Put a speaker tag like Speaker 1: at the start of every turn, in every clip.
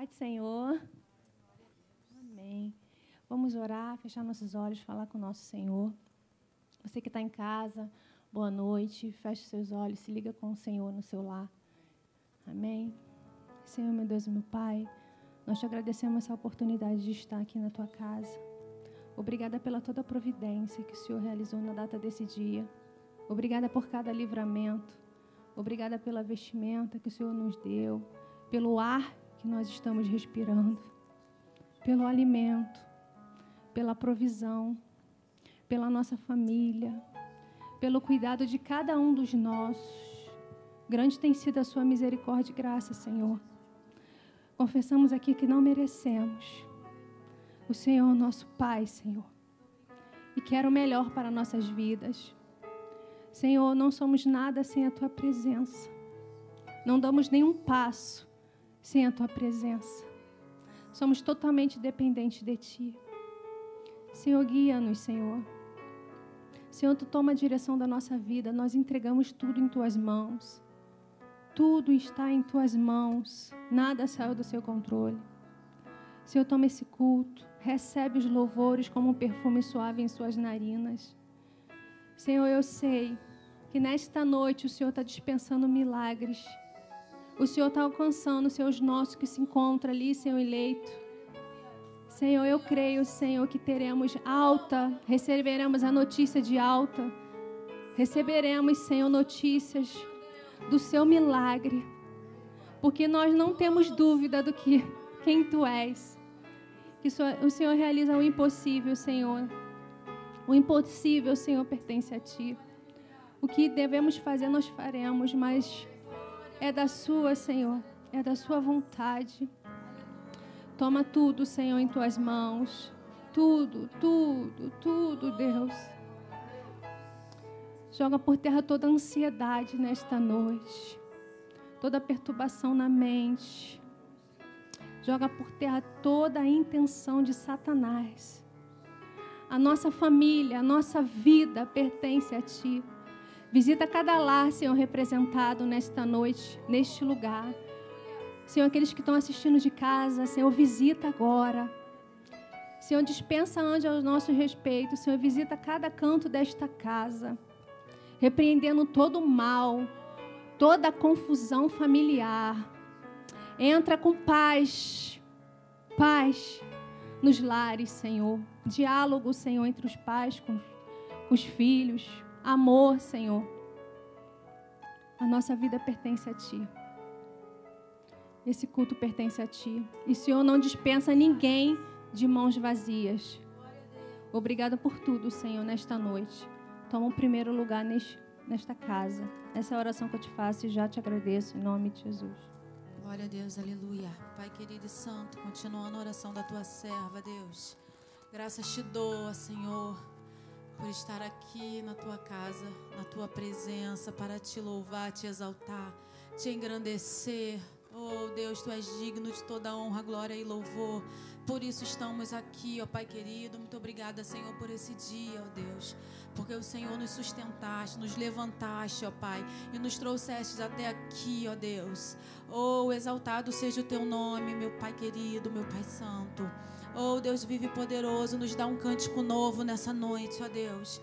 Speaker 1: Paz Senhor. Amém. Vamos orar, fechar nossos olhos, falar com o nosso Senhor. Você que está em casa, boa noite. Feche seus olhos, se liga com o Senhor no seu lar. Amém. Senhor, meu Deus e meu Pai, nós te agradecemos essa oportunidade de estar aqui na tua casa. Obrigada pela toda a providência que o Senhor realizou na data desse dia. Obrigada por cada livramento. Obrigada pela vestimenta que o Senhor nos deu, pelo ar que nós estamos respirando, pelo alimento, pela provisão, pela nossa família, pelo cuidado de cada um dos nossos. Grande tem sido a sua misericórdia e graça, Senhor. Confessamos aqui que não merecemos. O Senhor nosso Pai, Senhor. E quer o melhor para nossas vidas. Senhor, não somos nada sem a tua presença. Não damos nenhum passo sem a tua presença. Somos totalmente dependentes de ti. Senhor, guia-nos, Senhor. Senhor, tu toma a direção da nossa vida. Nós entregamos tudo em tuas mãos. Tudo está em tuas mãos. Nada saiu do seu controle. Senhor, toma esse culto. Recebe os louvores como um perfume suave em suas narinas. Senhor, eu sei que nesta noite o Senhor está dispensando milagres o Senhor está alcançando, os nossos que se encontram ali, Senhor, eleito. Senhor, eu creio, Senhor, que teremos alta, receberemos a notícia de alta. Receberemos, Senhor, notícias do seu milagre. Porque nós não temos dúvida do que quem tu és. Que o Senhor realiza o impossível, Senhor. O impossível, Senhor, pertence a ti. O que devemos fazer, nós faremos, mas é da sua, Senhor, é da sua vontade. Toma tudo, Senhor, em tuas mãos. Tudo, tudo, tudo, Deus. Joga por terra toda ansiedade nesta noite, toda perturbação na mente. Joga por terra toda a intenção de Satanás. A nossa família, a nossa vida pertence a Ti. Visita cada lar, Senhor, representado nesta noite, neste lugar. Senhor, aqueles que estão assistindo de casa, Senhor, visita agora. Senhor, dispensa ande ao nosso respeito. Senhor, visita cada canto desta casa, repreendendo todo o mal, toda a confusão familiar. Entra com paz, paz nos lares, Senhor. Diálogo, Senhor, entre os pais com os filhos amor, Senhor. A nossa vida pertence a Ti. Esse culto pertence a Ti. E o Senhor não dispensa ninguém de mãos vazias. Obrigada por tudo, Senhor, nesta noite. Toma o primeiro lugar neste, nesta casa. Essa é a oração que eu te faço e já te agradeço em nome de Jesus.
Speaker 2: Glória a Deus, aleluia. Pai querido e santo, continuando a oração da tua serva, Deus. Graças te dou, Senhor por estar aqui na tua casa, na tua presença, para te louvar, te exaltar, te engrandecer. Oh Deus, tu és digno de toda honra, glória e louvor. Por isso estamos aqui, ó Pai querido. Muito obrigada, Senhor, por esse dia, ó Deus. Porque o Senhor nos sustentaste, nos levantaste, ó Pai, e nos trouxeste até aqui, ó Deus. Oh, exaltado seja o teu nome, meu Pai querido, meu Pai santo. Oh, Deus vive poderoso, nos dá um cântico novo nessa noite, ó Deus.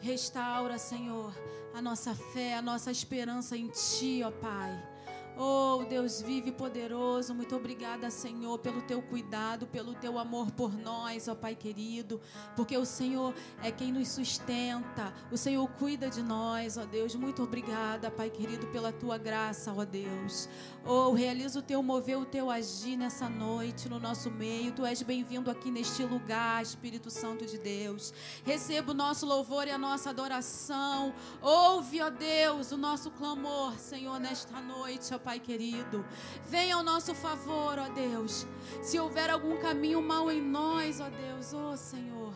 Speaker 2: Restaura, Senhor, a nossa fé, a nossa esperança em Ti, ó Pai. Oh, Deus vive poderoso, muito obrigada, Senhor, pelo teu cuidado, pelo teu amor por nós, ó Pai querido, porque o Senhor é quem nos sustenta, o Senhor cuida de nós, ó Deus. Muito obrigada, Pai querido, pela tua graça, ó Deus. Oh, realiza o teu mover, o teu agir nessa noite no nosso meio. Tu és bem-vindo aqui neste lugar, Espírito Santo de Deus. Receba o nosso louvor e a nossa adoração. Ouve, ó Deus, o nosso clamor, Senhor, nesta noite, ó Pai querido. Venha ao nosso favor, ó Deus. Se houver algum caminho mal em nós, ó Deus, ó Senhor,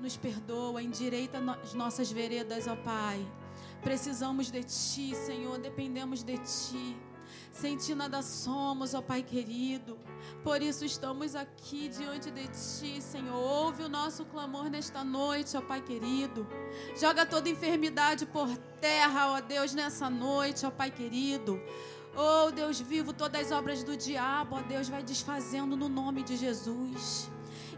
Speaker 2: nos perdoa, endireita as nossas veredas, ó Pai. Precisamos de Ti, Senhor, dependemos de Ti. Sem Ti nada somos, ó Pai querido. Por isso estamos aqui diante de Ti, Senhor. Ouve o nosso clamor nesta noite, ó Pai querido. Joga toda enfermidade por terra, ó Deus, nessa noite, ó Pai querido. Oh, Deus vivo, todas as obras do diabo, ó Deus, vai desfazendo no nome de Jesus.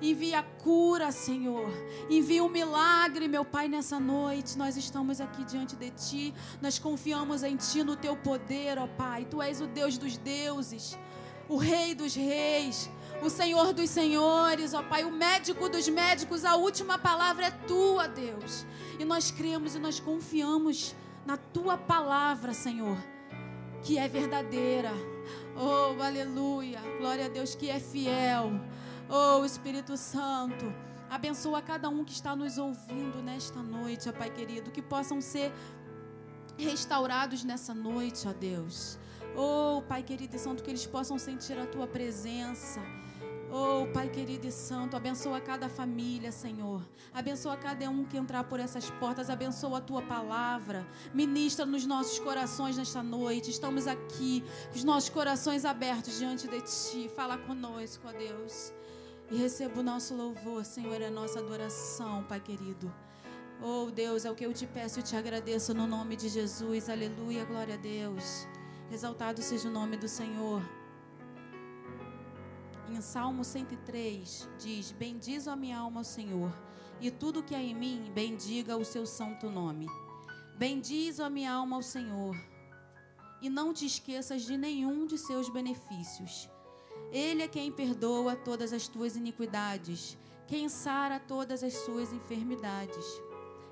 Speaker 2: Envia cura, Senhor. Envia um milagre, meu Pai, nessa noite. Nós estamos aqui diante de Ti. Nós confiamos em Ti, no Teu poder, ó Pai. Tu és o Deus dos deuses, o Rei dos reis, o Senhor dos senhores, ó Pai, o médico dos médicos. A última palavra é Tua, Deus. E nós cremos e nós confiamos na Tua palavra, Senhor, que é verdadeira. Oh, aleluia. Glória a Deus que é fiel. Oh, Espírito Santo, abençoa cada um que está nos ouvindo nesta noite, ó Pai querido, que possam ser restaurados nessa noite, ó Deus. Oh, Pai querido e santo, que eles possam sentir a tua presença. Oh, Pai querido e santo, abençoa cada família, Senhor. Abençoa cada um que entrar por essas portas. Abençoa a tua palavra. Ministra nos nossos corações nesta noite. Estamos aqui com os nossos corações abertos diante de ti. Fala conosco, ó Deus. E receba o nosso louvor, Senhor, é a nossa adoração, Pai querido. Oh Deus, é o que eu te peço e te agradeço no nome de Jesus. Aleluia, glória a Deus. Exaltado seja o nome do Senhor. Em Salmo 103 diz: Bendiz a minha alma Senhor, e tudo que há em mim, bendiga o seu santo nome. Bendiz a minha alma ao Senhor, e não te esqueças de nenhum de seus benefícios ele é quem perdoa todas as tuas iniquidades, quem sara todas as suas enfermidades,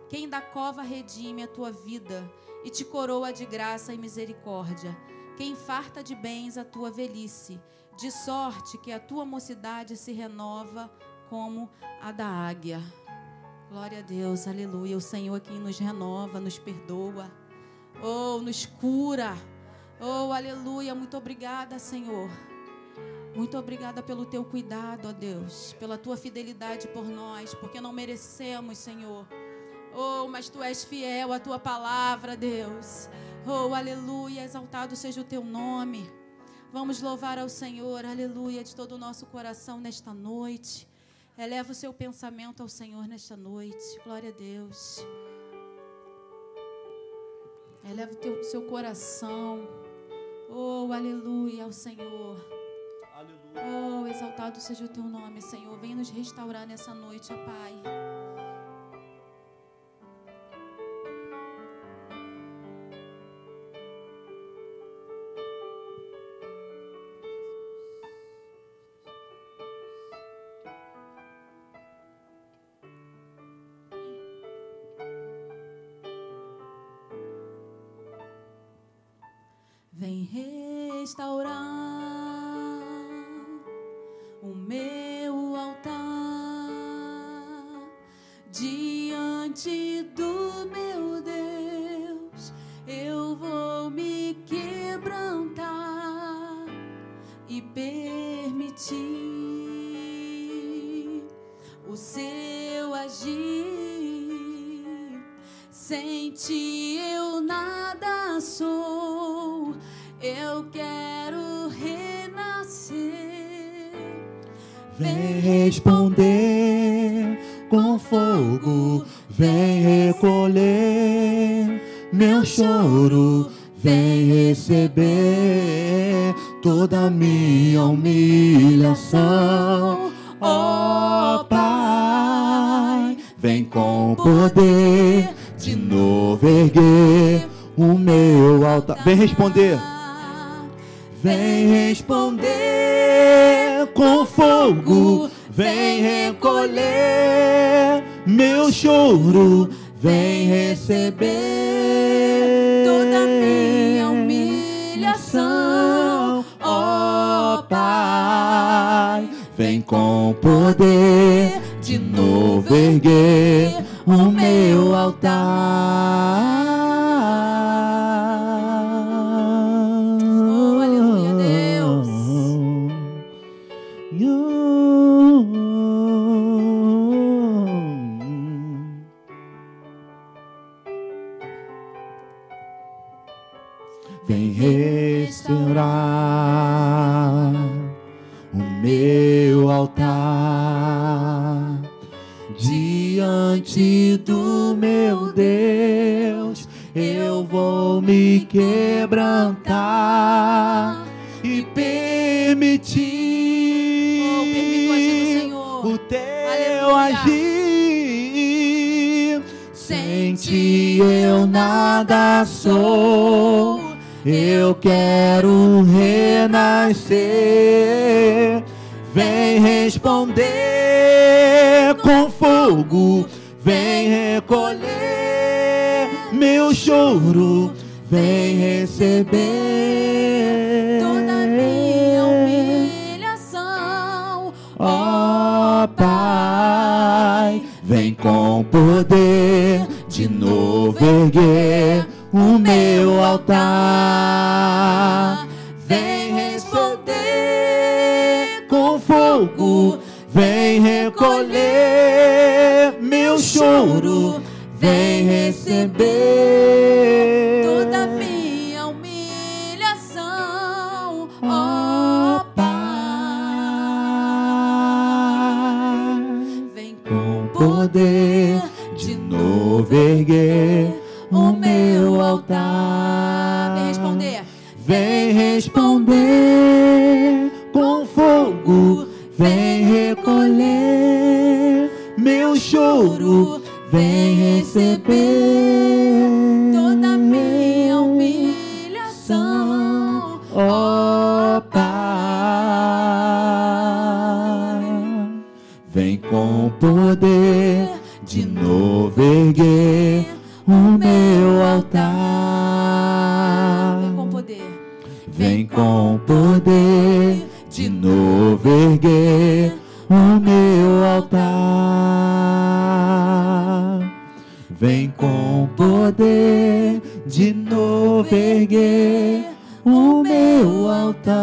Speaker 2: quem da cova redime a tua vida e te coroa de graça e misericórdia, quem farta de bens a tua velhice, de sorte que a tua mocidade se renova como a da águia. Glória a Deus, aleluia. O Senhor é quem nos renova, nos perdoa, oh, nos cura. Oh, aleluia. Muito obrigada, Senhor. Muito obrigada pelo teu cuidado, ó Deus, pela tua fidelidade por nós, porque não merecemos, Senhor. Oh, mas tu és fiel à tua palavra, Deus. Oh, aleluia, exaltado seja o teu nome. Vamos louvar ao Senhor, aleluia, de todo o nosso coração nesta noite. Eleva o seu pensamento ao Senhor nesta noite. Glória a Deus. Eleva o teu, seu coração. Oh, aleluia ao Senhor. Oh, exaltado seja o teu nome, Senhor. Venha nos restaurar nessa noite, ó Pai. Sem ti eu nada sou. Eu quero renascer. Vem responder com fogo, Vem responder. Vem responder com fogo, vem recolher meu choro, vem receber toda minha humilhação, ó oh, Pai, vem com poder de novo erguer o meu altar. Eu
Speaker 3: me quebrantar e permitir
Speaker 2: Oh, o
Speaker 3: o teu
Speaker 2: Aleluia.
Speaker 3: agir. Sem ti eu nada sou. Eu quero renascer. Vem responder com fogo. Vem recolher meu choro. Vem receber
Speaker 2: Toda minha humilhação.
Speaker 3: Ó Pai, vem com poder de novo erguer o meu altar. Vem responder com fogo, vem recolher meu choro, vem receber poder de novo erguer o meu altar.
Speaker 2: Vem responder.
Speaker 3: Vem responder com fogo, vem recolher meu choro, vem receber poder de novo erguer o meu altar.
Speaker 2: Vem com poder.
Speaker 3: Vem com poder de novo erguer o meu altar. Vem com poder de novo erguer o meu altar.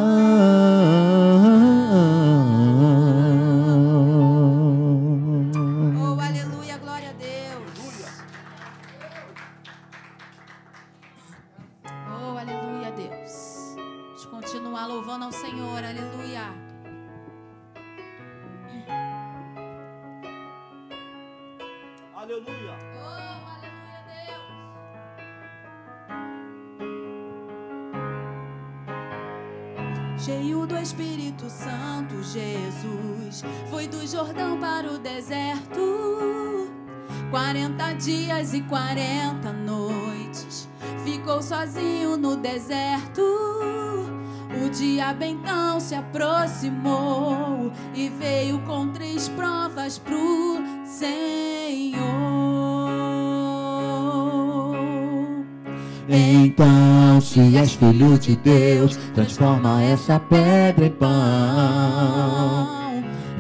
Speaker 3: De Deus, transforma essa pedra em pão.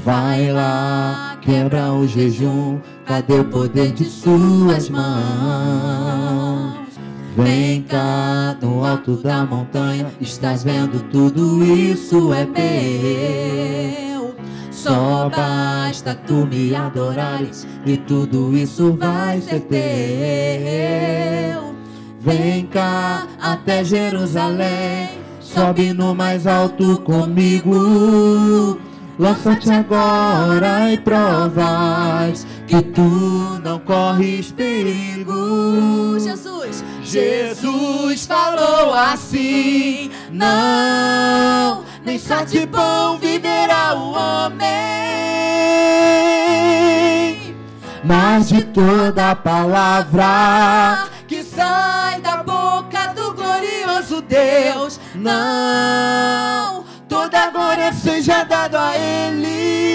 Speaker 3: Vai lá, quebra o jejum, cadê o poder de suas mãos? Vem cá, no alto da montanha, estás vendo tudo isso é meu. Só basta tu me adorares e tudo isso vai ser teu. Vem cá até Jerusalém, sobe no mais alto comigo. Lança-te agora e provas que tu não corres perigo.
Speaker 2: Jesus,
Speaker 3: Jesus falou assim: Não, nem só de pão viverá o homem, mas de toda palavra sai da boca do glorioso Deus. Não, toda glória seja dada a Ele.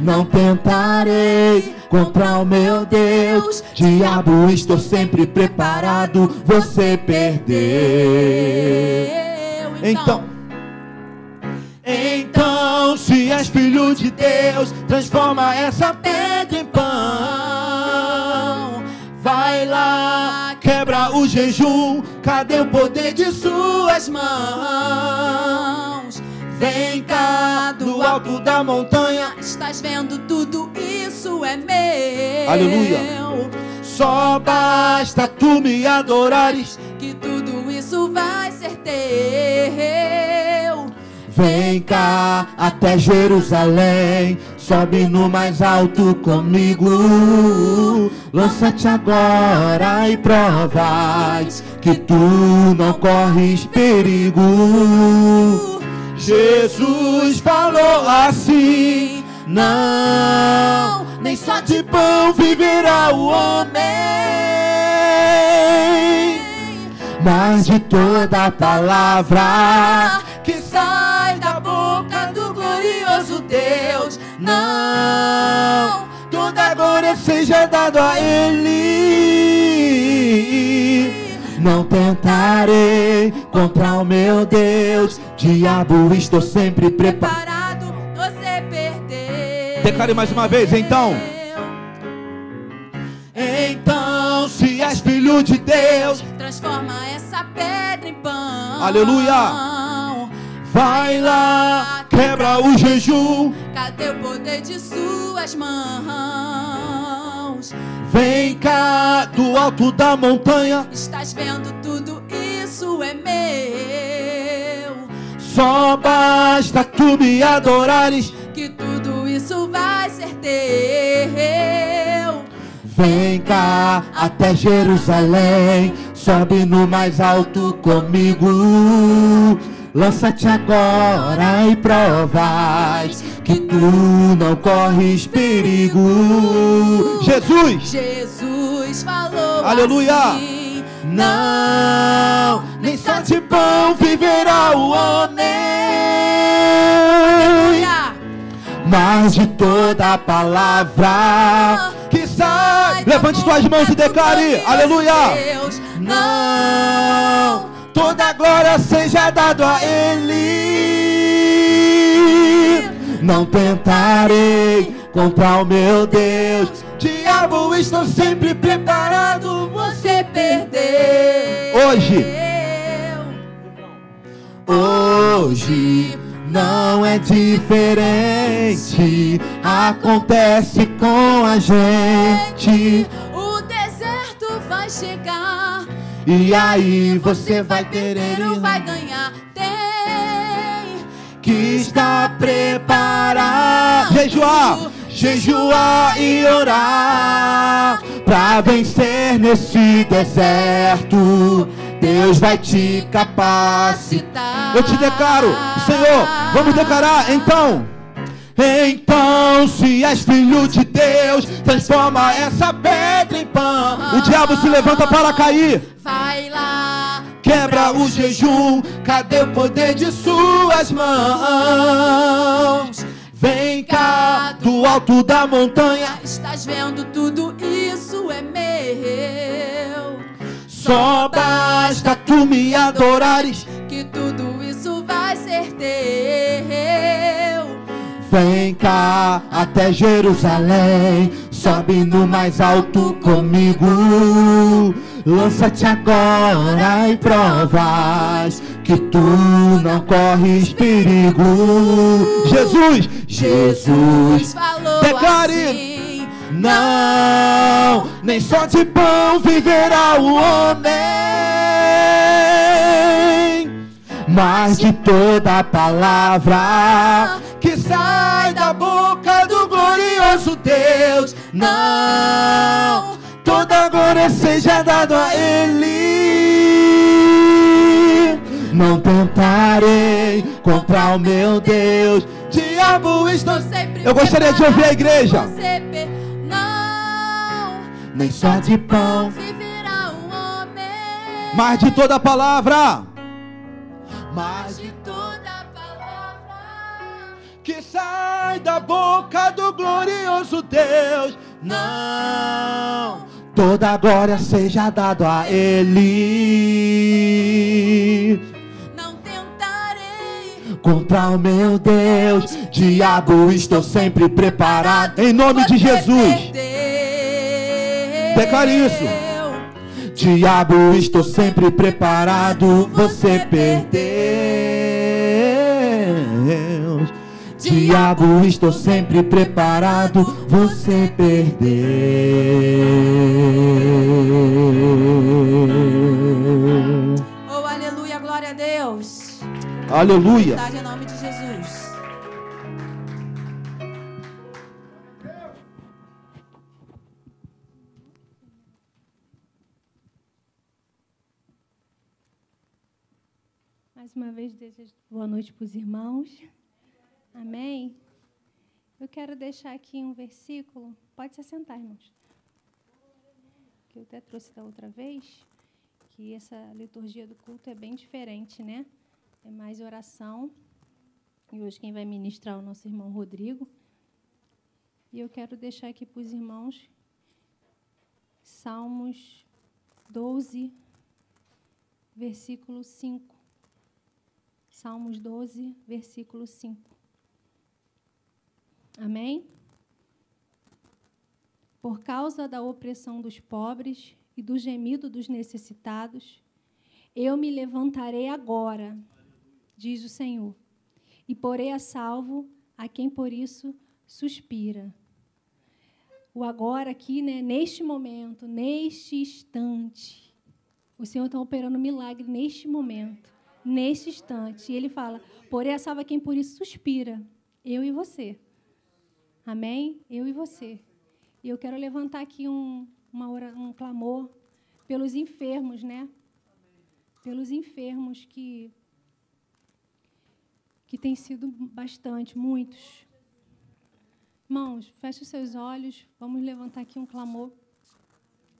Speaker 3: Não tentarei contra o meu Deus. Diabo, estou sempre preparado. Você perdeu.
Speaker 2: eu
Speaker 3: Então, então, se és filho de Deus, transforma essa pedra Vai lá, quebra o jejum. Cadê o poder de suas mãos? Vem cá, do alto da montanha.
Speaker 2: Estás vendo tudo isso é meu.
Speaker 3: Aleluia. Só basta tu me adorares.
Speaker 2: Que tudo isso vai ser teu.
Speaker 3: Vem cá até Jerusalém, sobe no mais alto comigo. Lança-te agora e provas que tu não corres perigo. Jesus falou assim: Não, nem só de pão viverá o homem, mas de toda palavra que sai da boca do glorioso Deus. Não, toda glória seja dada a Ele. Não tentarei contra o meu Deus. Diabo, estou sempre preparado.
Speaker 2: Você perdeu.
Speaker 3: Declare mais uma vez, então. Então, filho de Deus,
Speaker 2: Transforma essa pedra em pão.
Speaker 3: Aleluia. vai lá, quebra o jejum.
Speaker 2: Cadê o poder de suas mãos?
Speaker 3: Vem cá do alto da montanha.
Speaker 2: Estás vendo tudo isso é meu.
Speaker 3: Só basta tu me adorares.
Speaker 2: Que tudo isso vai ser teu.
Speaker 3: Vem cá até Jerusalém, sobe no mais alto comigo. Lança-te agora e provas que tu não corres perigo. Jesus,
Speaker 2: Jesus falou
Speaker 3: Aleluia.
Speaker 2: assim.
Speaker 3: não, nem só de pão viverá o homem, mas de toda palavra que sai. Levante suas mãos e declare: Aleluia.
Speaker 2: Deus,
Speaker 3: Não, toda glória seja dado a Ele. Não tentarei contra o meu Deus. Diabo, estou sempre preparado.
Speaker 2: você perdeu.
Speaker 3: Hoje. Hoje não é diferente. Acontece com a gente.
Speaker 2: O deserto vai chegar.
Speaker 3: E aí você vai
Speaker 2: Primeiro
Speaker 3: ele
Speaker 2: vai ganhar. Tem
Speaker 3: que está preparado. Jejuar, jejuar e orar pra vencer nesse deserto. Deus vai te capacitar. Eu te declaro, Senhor, vamos declarar então. Então, se és filho de Deus, transforma essa pedra em pão. O diabo se levanta para cair.
Speaker 2: Vai lá.
Speaker 3: Quebra o jejum, cadê o poder de suas mãos? Vem cá do alto da montanha,
Speaker 2: Estás vendo tudo isso é meu.
Speaker 3: só basta tu me adorares.
Speaker 2: Que tudo ser teu.
Speaker 3: Vem cá até Jerusalém, sobe no mais alto comigo. Lança-te agora e provas que tu não corres perigo. Jesus, Jesus,
Speaker 2: falou
Speaker 3: declare.
Speaker 2: assim.
Speaker 3: Não, nem só de pão viverá o homem, mas de toda palavra que sai da boca do glorioso Deus. Não, toda glória seja dada a Ele. Não tentarei contra o meu Deus. Diabo, estou
Speaker 2: sempre
Speaker 3: Eu gostaria de ouvir a igreja.
Speaker 2: Não
Speaker 3: Nem só de pão
Speaker 2: viverá um homem.
Speaker 3: mas de toda palavra
Speaker 2: Mas de toda palavra.
Speaker 3: que sai da boca do glorioso Deus. Não, toda glória seja dado a Ele.
Speaker 2: Não tentarei.
Speaker 3: Contra o meu Deus, diabo, estou sempre preparado. Em nome de Jesus. Declare isso. Diabo, estou sempre preparado. Você perdeu. Diabo, estou sempre preparado. Você perdeu.
Speaker 2: Oh, aleluia, glória a Deus.
Speaker 3: Aleluia.
Speaker 1: Desejo boa noite para os irmãos. Amém? Eu quero deixar aqui um versículo. Pode se assentar, irmãos. Que eu até trouxe da outra vez, que essa liturgia do culto é bem diferente, né? É mais oração. E hoje quem vai ministrar é o nosso irmão Rodrigo. E eu quero deixar aqui para os irmãos Salmos 12, versículo 5. Salmos 12, versículo 5. Amém? Por causa da opressão dos pobres e do gemido dos necessitados, eu me levantarei agora, diz o Senhor, e porei a salvo a quem por isso suspira. O agora aqui, né, neste momento, neste instante, o Senhor está operando um milagre neste momento neste instante. E ele fala: Porém, salva quem por isso suspira, eu e você. Amém? Eu e você. E eu quero levantar aqui um, uma um clamor pelos enfermos, né? Pelos enfermos que que tem sido bastante, muitos. Irmãos, feche os seus olhos, vamos levantar aqui um clamor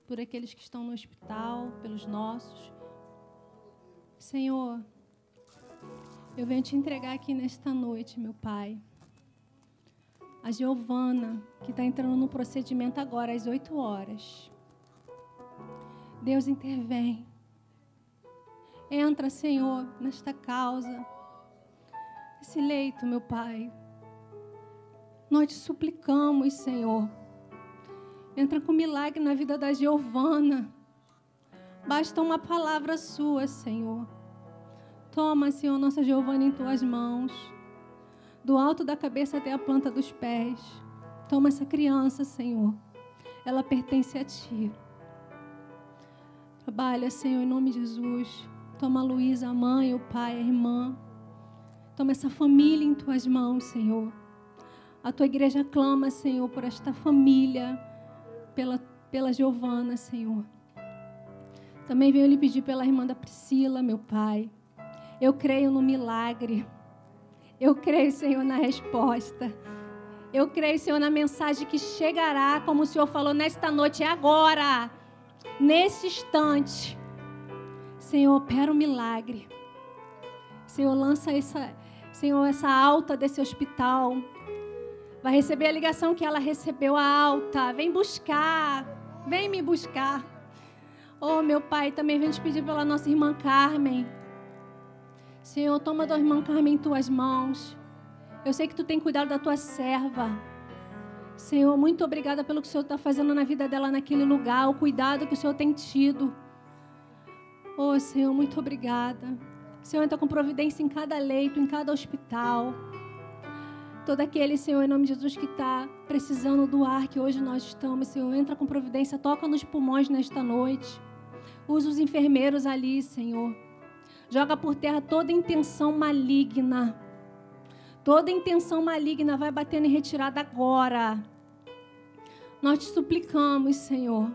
Speaker 1: por aqueles que estão no hospital, pelos nossos. Senhor, eu venho te entregar aqui nesta noite, meu Pai. A Giovana, que está entrando no procedimento agora, às 8 horas. Deus intervém. Entra, Senhor, nesta causa. Esse leito, meu Pai. Nós te suplicamos, Senhor. Entra com milagre na vida da Giovana. Basta uma palavra sua, Senhor. Toma, Senhor, nossa Giovana em tuas mãos. Do alto da cabeça até a planta dos pés. Toma essa criança, Senhor. Ela pertence a ti. Trabalha, Senhor, em nome de Jesus. Toma a Luísa, a mãe, o pai, a irmã. Toma essa família em tuas mãos, Senhor. A tua igreja clama, Senhor, por esta família, pela, pela Giovana, Senhor. Também venho lhe pedir pela irmã da Priscila, meu pai. Eu creio no milagre. Eu creio, Senhor, na resposta. Eu creio, Senhor, na mensagem que chegará, como o Senhor falou nesta noite, agora, nesse instante. Senhor, opera um milagre. Senhor, lança essa, Senhor, essa alta desse hospital. Vai receber a ligação que ela recebeu, a alta. Vem buscar, vem me buscar. Oh, meu Pai, também vem te pedir pela nossa irmã Carmen. Senhor, toma da irmã Carmen em tuas mãos. Eu sei que tu tem cuidado da tua serva. Senhor, muito obrigada pelo que o Senhor está fazendo na vida dela naquele lugar, o cuidado que o Senhor tem tido. Oh, Senhor, muito obrigada. Senhor, entra com providência em cada leito, em cada hospital. Todo aquele, Senhor, em nome de Jesus, que está precisando do ar que hoje nós estamos, Senhor, entra com providência, toca nos pulmões nesta noite. Usa os enfermeiros ali, Senhor. Joga por terra toda intenção maligna. Toda intenção maligna vai batendo em retirada agora. Nós te suplicamos, Senhor.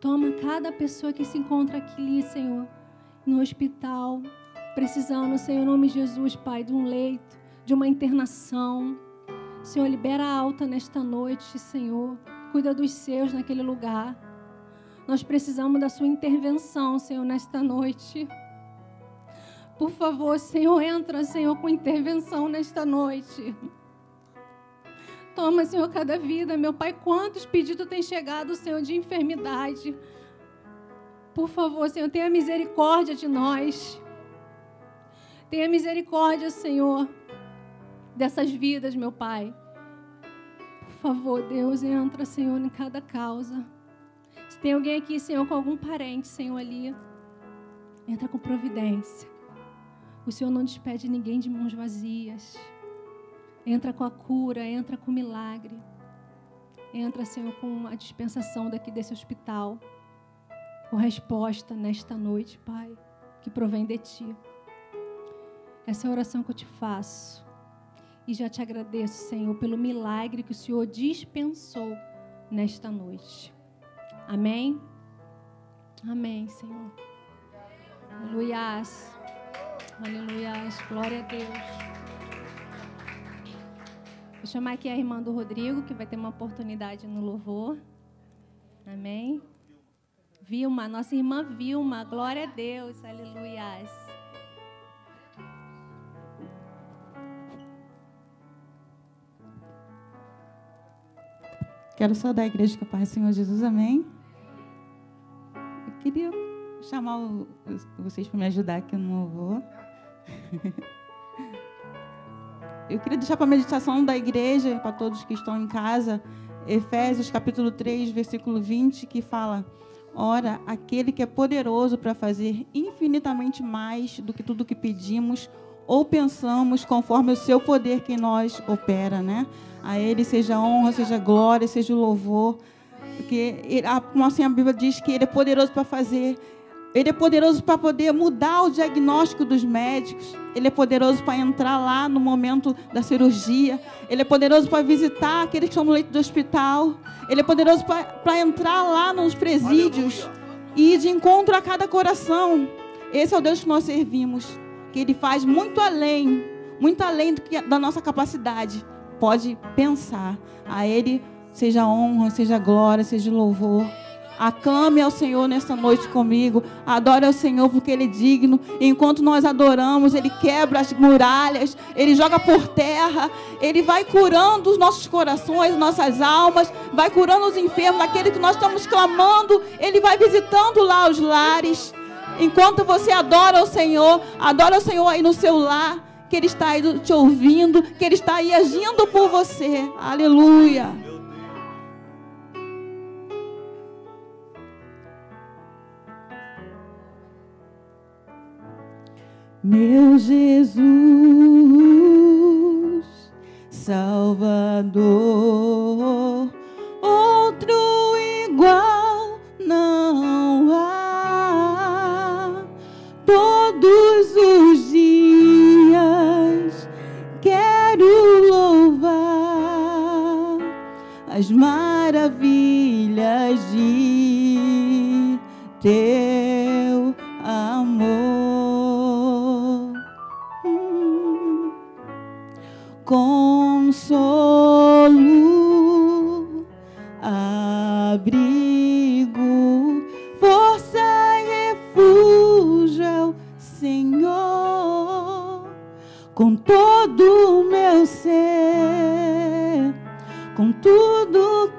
Speaker 1: Toma cada pessoa que se encontra aqui, Senhor, no hospital, precisando, Senhor, em nome de Jesus, Pai, de um leito, de uma internação. Senhor, libera a alta nesta noite, Senhor. Cuida dos seus naquele lugar. Nós precisamos da sua intervenção, Senhor, nesta noite. Por favor, Senhor, entra, Senhor, com intervenção nesta noite. Toma, Senhor, cada vida. Meu Pai, quantos pedidos têm chegado, Senhor, de enfermidade. Por favor, Senhor, tenha misericórdia de nós. Tenha misericórdia, Senhor, dessas vidas, meu Pai. Por favor, Deus, entra, Senhor, em cada causa. Se tem alguém aqui, Senhor, com algum parente, Senhor, ali, entra com providência. O Senhor não despede ninguém de mãos vazias. Entra com a cura, entra com o milagre. Entra, Senhor, com a dispensação daqui desse hospital. Com resposta nesta noite, Pai, que provém de Ti. Essa é a oração que eu te faço. E já te agradeço, Senhor, pelo milagre que o Senhor dispensou nesta noite. Amém? Amém, Senhor. Aleluia. Aleluia. Glória a Deus. Vou chamar aqui a irmã do Rodrigo, que vai ter uma oportunidade no louvor. Amém. Vilma, nossa irmã Vilma. Glória a Deus. Aleluia.
Speaker 4: Quero saudar a igreja com a paz Senhor Jesus, amém. Eu queria chamar o, vocês para me ajudar aqui no louvor. Eu queria deixar para a meditação da igreja, para todos que estão em casa, Efésios capítulo 3, versículo 20, que fala: Ora, aquele que é poderoso para fazer infinitamente mais do que tudo que pedimos ou pensamos, conforme o seu poder que nós opera, né? A Ele seja honra, seja glória, seja louvor. Porque assim, a Bíblia diz que Ele é poderoso para fazer. Ele é poderoso para poder mudar o diagnóstico dos médicos. Ele é poderoso para entrar lá no momento da cirurgia. Ele é poderoso para visitar aqueles que estão no leito do hospital. Ele é poderoso para entrar lá nos presídios Aleluia. e ir de encontro a cada coração. Esse é o Deus que nós servimos. Que Ele faz muito além, muito além da nossa capacidade pode pensar. A Ele seja honra, seja glória, seja louvor. Aclame ao Senhor nesta noite comigo. Adore ao Senhor porque Ele é digno. E enquanto nós adoramos, Ele quebra as muralhas, Ele joga por terra, Ele vai curando os nossos corações, nossas almas, vai curando os enfermos, aquele que nós estamos clamando, Ele vai visitando lá os lares. Enquanto você adora ao Senhor, adora ao Senhor aí no seu lar que Ele está aí te ouvindo, que Ele está aí agindo por você. Aleluia. Meu Jesus, Salvador, outro igual não há. Todos os as maravilhas de teu Consolo, abrigo, força e refúgio, é o Senhor, com todo o meu ser com tudo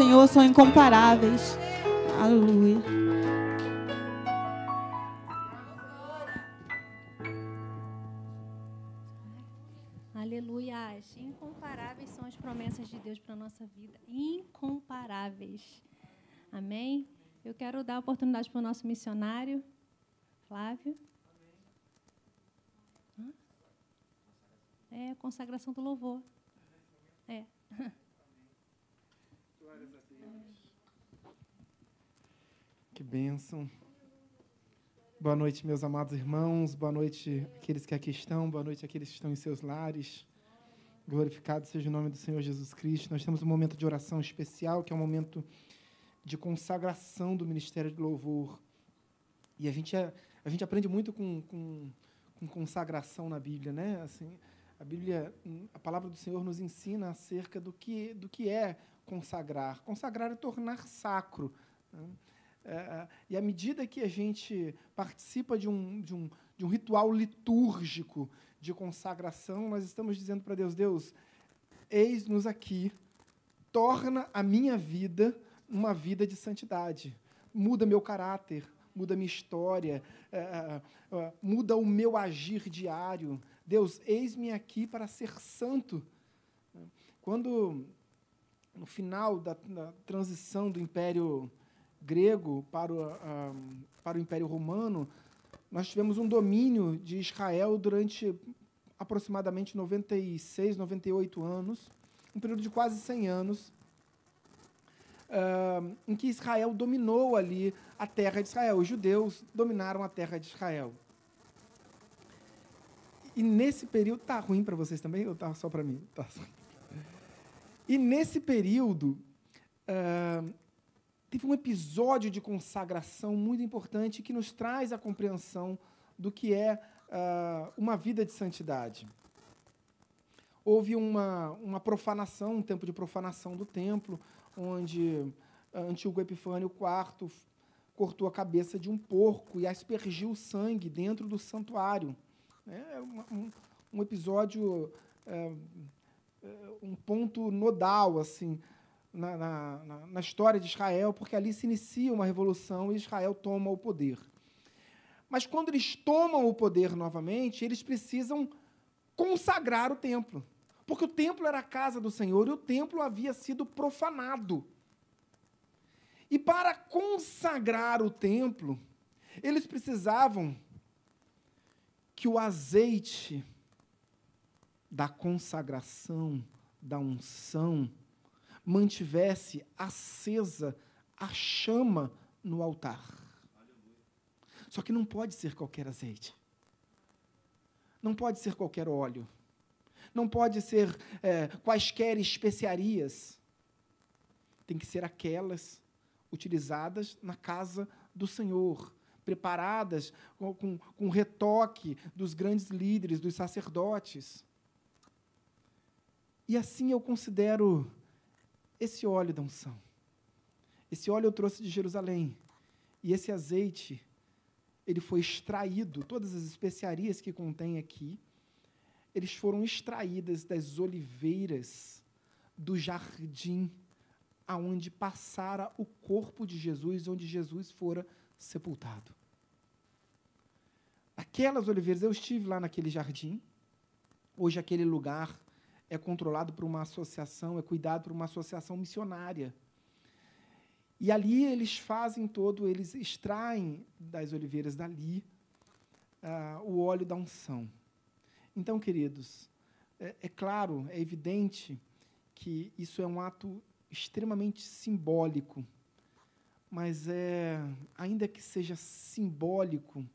Speaker 4: Senhor são incomparáveis. Aleluia.
Speaker 1: Aleluias. Incomparáveis são as promessas de Deus para a nossa vida. Incomparáveis. Amém? Eu quero dar a oportunidade para o nosso missionário, Flávio. É, consagração do louvor. É.
Speaker 5: Que bênção. Boa noite, meus amados irmãos. Boa noite, aqueles que aqui estão. Boa noite, aqueles que estão em seus lares. Glorificado seja o nome do Senhor Jesus Cristo. Nós temos um momento de oração especial, que é um momento de consagração do ministério de louvor. E a gente, é- a gente aprende muito com, com, com consagração na Bíblia, né? Assim, a Bíblia, a palavra do Senhor nos ensina acerca do que, do que é consagrar. Consagrar é tornar sacro. né? É, é, e à medida que a gente participa de um, de, um, de um ritual litúrgico de consagração, nós estamos dizendo para Deus: Deus, eis-nos aqui, torna a minha vida uma vida de santidade. Muda meu caráter, muda minha história, é, é, é, muda o meu agir diário. Deus, eis-me aqui para ser santo. Quando, no final da, da transição do Império grego para o, para o Império Romano, nós tivemos um domínio de Israel durante aproximadamente 96, 98 anos, um período de quase 100 anos, ah, em que Israel dominou ali a terra de Israel. Os judeus dominaram a terra de Israel. E nesse período. Tá ruim para vocês também ou tá só para mim? Tá E nesse período. ah, teve um episódio de consagração muito importante que nos traz a compreensão do que é ah, uma vida de santidade. Houve uma, uma profanação, um tempo de profanação do templo, onde ah, Antíoco Epifânio IV cortou a cabeça de um porco e aspergiu sangue dentro do santuário. É uma- um, um episódio, é, é, um ponto nodal, assim, na, na, na- história de Israel, porque ali se inicia uma revolução e Israel toma o poder. Mas quando eles tomam o poder novamente, eles precisam consagrar o templo. Porque o templo era a casa do Senhor e o templo havia sido profanado. E para consagrar o templo, eles precisavam que o azeite da consagração, da unção, mantivesse acesa a chama no altar. Só que não pode ser qualquer azeite. Não pode ser qualquer óleo. Não pode ser é, quaisquer especiarias. Tem que ser aquelas utilizadas na casa do Senhor, preparadas com, com, com retoque dos grandes líderes, dos sacerdotes. E assim eu considero esse óleo da unção. Esse óleo eu trouxe de Jerusalém. E esse azeite, ele foi extraído, todas as especiarias que contém aqui, eles foram extraídas das oliveiras do jardim aonde passara o corpo de Jesus, onde Jesus fora sepultado. Aquelas oliveiras, eu estive lá naquele jardim. Hoje aquele lugar é controlado por uma associação, é cuidado por uma associação missionária. E ali eles fazem todo, eles extraem das oliveiras dali uh, o óleo da unção. Então, queridos, é, é claro, é evidente que isso é um ato extremamente simbólico, mas é, ainda que seja simbólico,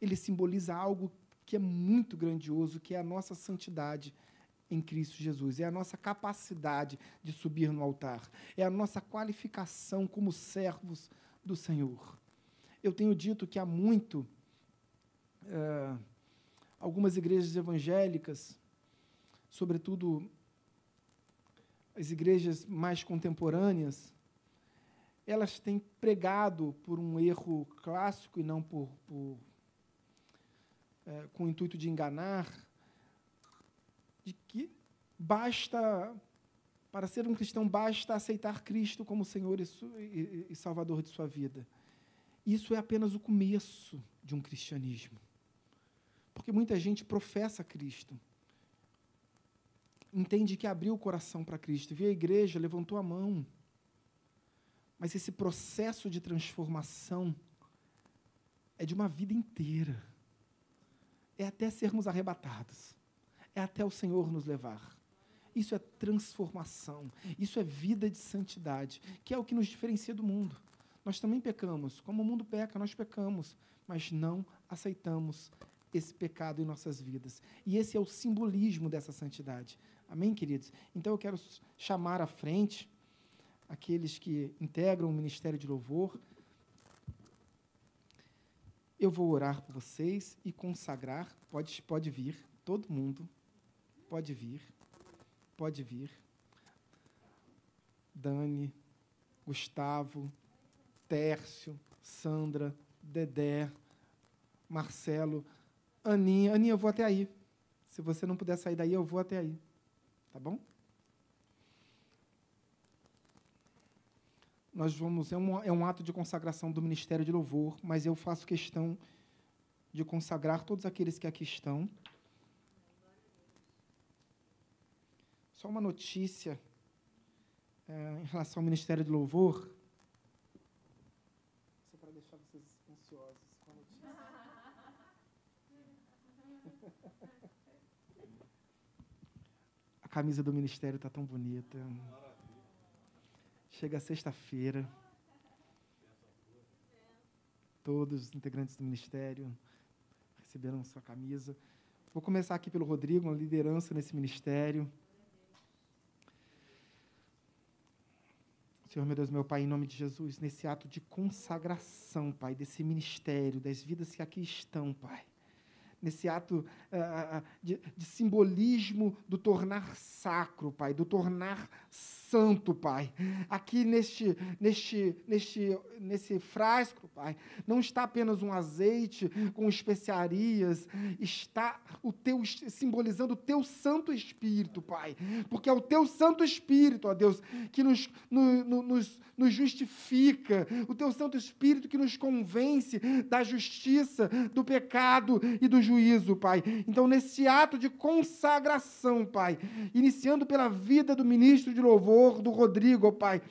Speaker 5: ele simboliza algo que é muito grandioso, que é a nossa santidade em Cristo Jesus, é a nossa capacidade de subir no altar, é a nossa qualificação como servos do Senhor. Eu tenho dito que há muito é, algumas igrejas evangélicas, sobretudo as igrejas mais contemporâneas, elas têm pregado por um erro clássico e não por, por é, com o intuito de enganar, de que basta, para ser um cristão, basta aceitar Cristo como Senhor e, Salvador de sua vida. Isso é apenas o começo de um cristianismo. Porque muita gente professa Cristo, entende que abriu o coração para Cristo, viu a igreja, levantou a mão. Mas esse processo de transformação é de uma vida inteira. É até sermos arrebatados é até o Senhor nos levar. Isso é transformação, isso é vida de santidade, que é o que nos diferencia do mundo. Nós também pecamos, como o mundo peca, nós pecamos, mas não aceitamos esse pecado em nossas vidas. E esse é o simbolismo dessa santidade. Amém, queridos? Então eu quero chamar à frente aqueles que integram o ministério de louvor. Eu vou orar por vocês e consagrar. Pode, pode vir, todo mundo. Pode vir. Pode vir. Dani, Gustavo, Tércio, Sandra, Dedé, Marcelo, Aninha. Aninha, eu vou até aí. Se você não puder sair daí, eu vou até aí. Tá bom? Nós vamos. É um, é um ato de consagração do Ministério de Louvor, mas eu faço questão de consagrar todos aqueles que aqui estão. Só uma notícia é, em relação ao Ministério do Louvor. Só para deixar vocês ansiosos com a notícia. a camisa do Ministério está tão bonita. Chega sexta-feira. Todos os integrantes do Ministério receberam sua camisa. Vou começar aqui pelo Rodrigo, uma liderança nesse ministério. Senhor, meu Deus, meu Pai, em nome de Jesus, nesse ato de consagração, Pai, desse ministério, das vidas que aqui estão, Pai. Nesse ato uh, de, de simbolismo do tornar sacro, Pai, do tornar santo, Pai. Aqui neste, neste, neste, nesse frasco, Pai, não está apenas um azeite com especiarias, está o teu simbolizando o teu Santo Espírito, Pai. Porque é o teu Santo Espírito, ó Deus, que nos, no, no, nos, nos justifica, o teu Santo Espírito que nos convence da justiça, do pecado e do juízo, Pai. Então, nesse ato de consagração, Pai, iniciando pela vida do ministro de louvor, do Rodrigo, Pai.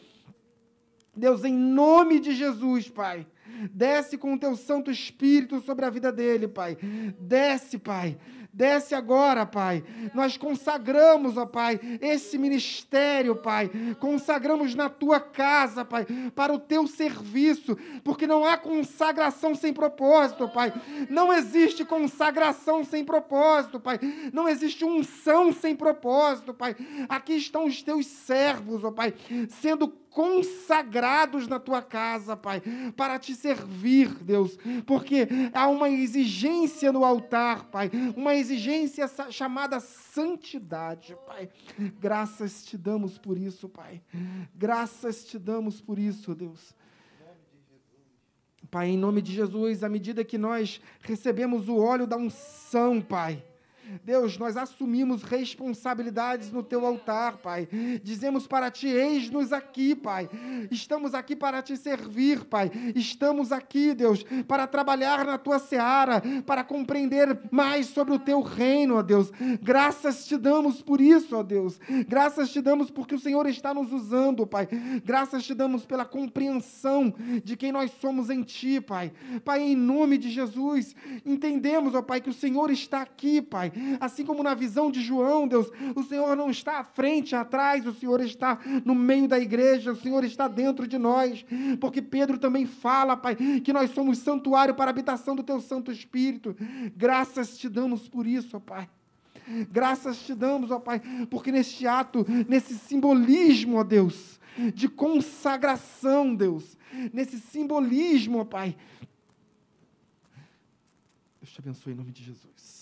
Speaker 5: Deus, em nome de Jesus, Pai. Desce com o teu Santo Espírito sobre a vida dele, Pai. Desce, Pai. Desce agora, Pai. Nós consagramos, ó Pai, esse ministério, Pai. Consagramos na tua casa, Pai, para o teu serviço, porque não há consagração sem propósito, Pai. Não existe consagração sem propósito, Pai. Não existe unção sem propósito, Pai. Aqui estão os teus servos, ó Pai, sendo consagrados na tua casa, Pai, para te servir, Deus, porque há uma exigência no altar, Pai, uma exigência chamada santidade, Pai. Graças te damos por isso, Pai. Graças te damos por isso, Deus. Pai, em nome de Jesus, à medida que nós recebemos o óleo da unção, Pai, Deus, nós assumimos responsabilidades no teu altar, Pai. Dizemos para ti: eis-nos aqui, Pai. Estamos aqui para te servir, Pai. Estamos aqui, Deus, para trabalhar na tua seara, para compreender mais sobre o teu reino, ó Deus. Graças te damos por isso, ó Deus. Graças te damos porque o Senhor está nos usando, Pai. Graças te damos pela compreensão de quem nós somos em ti, Pai. Pai, em nome de Jesus, entendemos, ó Pai, que o Senhor está aqui, Pai. Assim como na visão de João, Deus, o Senhor não está à frente, atrás, o Senhor está no meio da igreja, o Senhor está dentro de nós. Porque Pedro também fala, Pai, que nós somos santuário para a habitação do teu Santo Espírito. Graças te damos por isso, ó Pai. Graças te damos, ó Pai, porque neste ato, nesse simbolismo, ó Deus, de consagração, Deus, nesse simbolismo, ó Pai. Deus te abençoe em nome de Jesus.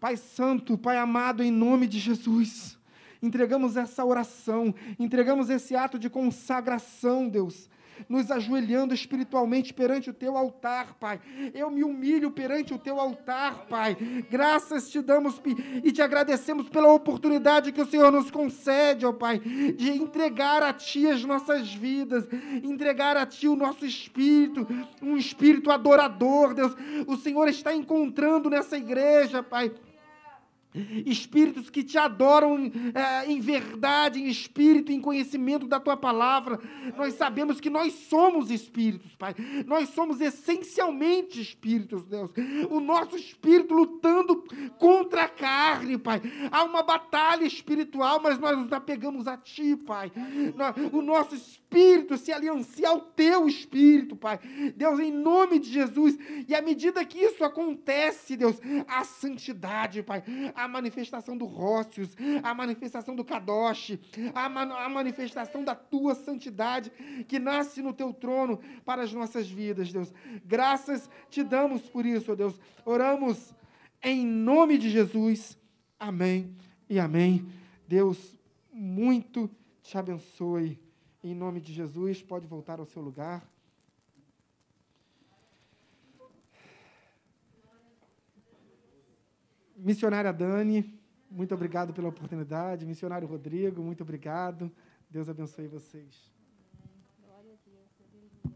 Speaker 5: Pai Santo, Pai amado, em nome de Jesus, entregamos essa oração, entregamos esse ato de consagração, Deus nos ajoelhando espiritualmente perante o teu altar, Pai. Eu me humilho perante o teu altar, Pai. Graças te damos e te agradecemos pela oportunidade que o Senhor nos concede, ó Pai, de entregar a Ti as nossas vidas, entregar a Ti o nosso espírito, um espírito adorador, Deus. O Senhor está encontrando nessa igreja, Pai espíritos que te adoram é, em verdade, em espírito, em conhecimento da tua palavra. Nós sabemos que nós somos espíritos, Pai. Nós somos essencialmente espíritos, Deus. O nosso espírito lutando contra a carne, Pai. Há uma batalha espiritual, mas nós nos apegamos a Ti, Pai. O nosso espírito se aliancia ao Teu espírito, Pai. Deus, em nome de Jesus. E à medida que isso acontece, Deus, a santidade, Pai a manifestação do Rócios, a manifestação do Kadosh, a, man a manifestação da tua santidade que nasce no teu trono para as nossas vidas, Deus. Graças te damos por isso, Deus. Oramos em nome de Jesus. Amém e amém. Deus, muito te abençoe. Em nome de Jesus, pode voltar ao seu lugar. Missionária Dani, muito obrigado pela oportunidade. Missionário Rodrigo, muito obrigado. Deus abençoe vocês. Glória a Deus,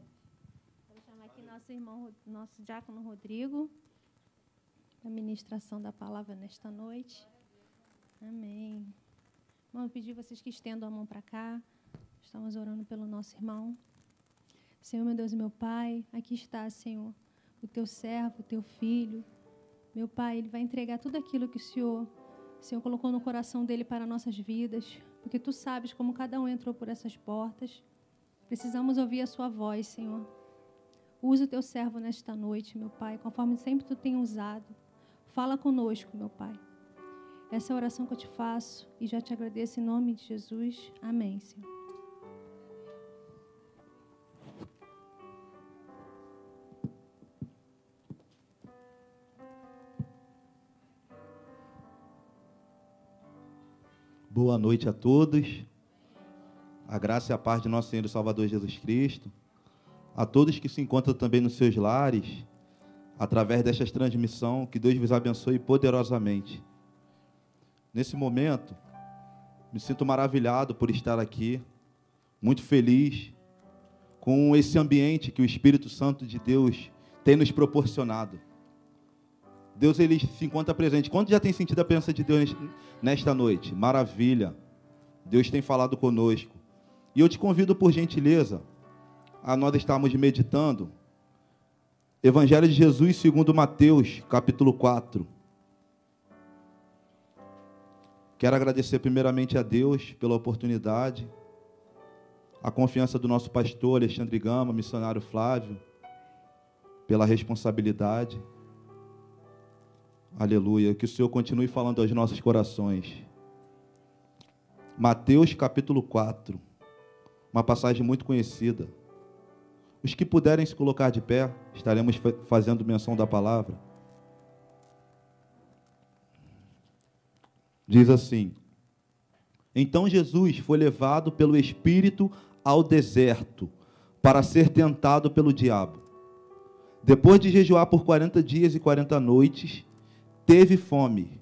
Speaker 1: Quero chamar aqui nosso irmão, nosso diácono Rodrigo, a ministração da palavra nesta noite. Amém. Vamos pedir vocês que estendam a mão para cá. Estamos orando pelo nosso irmão. Senhor, meu Deus e meu Pai, aqui está, Senhor, o teu servo, o teu filho, meu Pai, Ele vai entregar tudo aquilo que o Senhor, Senhor colocou no coração dele para nossas vidas, porque Tu sabes como cada um entrou por essas portas. Precisamos ouvir a Sua voz, Senhor. Usa o Teu servo nesta noite, meu Pai, conforme sempre Tu tem usado. Fala conosco, meu Pai. Essa é a oração que eu te faço e já te agradeço em nome de Jesus. Amém, Senhor.
Speaker 3: Boa noite a todos. A graça e a paz de nosso Senhor e Salvador Jesus Cristo. A todos que se encontram também nos seus lares, através desta transmissão, que Deus vos abençoe poderosamente. Nesse momento, me sinto maravilhado por estar aqui, muito feliz com esse ambiente que o Espírito Santo de Deus tem nos proporcionado. Deus ele se encontra presente. Quanto já tem sentido a presença de Deus nesta noite? Maravilha. Deus tem falado conosco. E eu te convido, por gentileza, a nós estarmos meditando Evangelho de Jesus segundo Mateus, capítulo 4. Quero agradecer primeiramente a Deus pela oportunidade, a confiança do nosso pastor Alexandre Gama, missionário Flávio, pela responsabilidade. Aleluia. Que o Senhor continue falando aos nossos corações. Mateus capítulo 4. Uma passagem muito conhecida. Os que puderem se colocar de pé, estaremos fazendo menção da palavra. Diz assim: Então Jesus foi levado pelo Espírito ao deserto para ser tentado pelo diabo. Depois de jejuar por 40 dias e 40 noites, teve fome.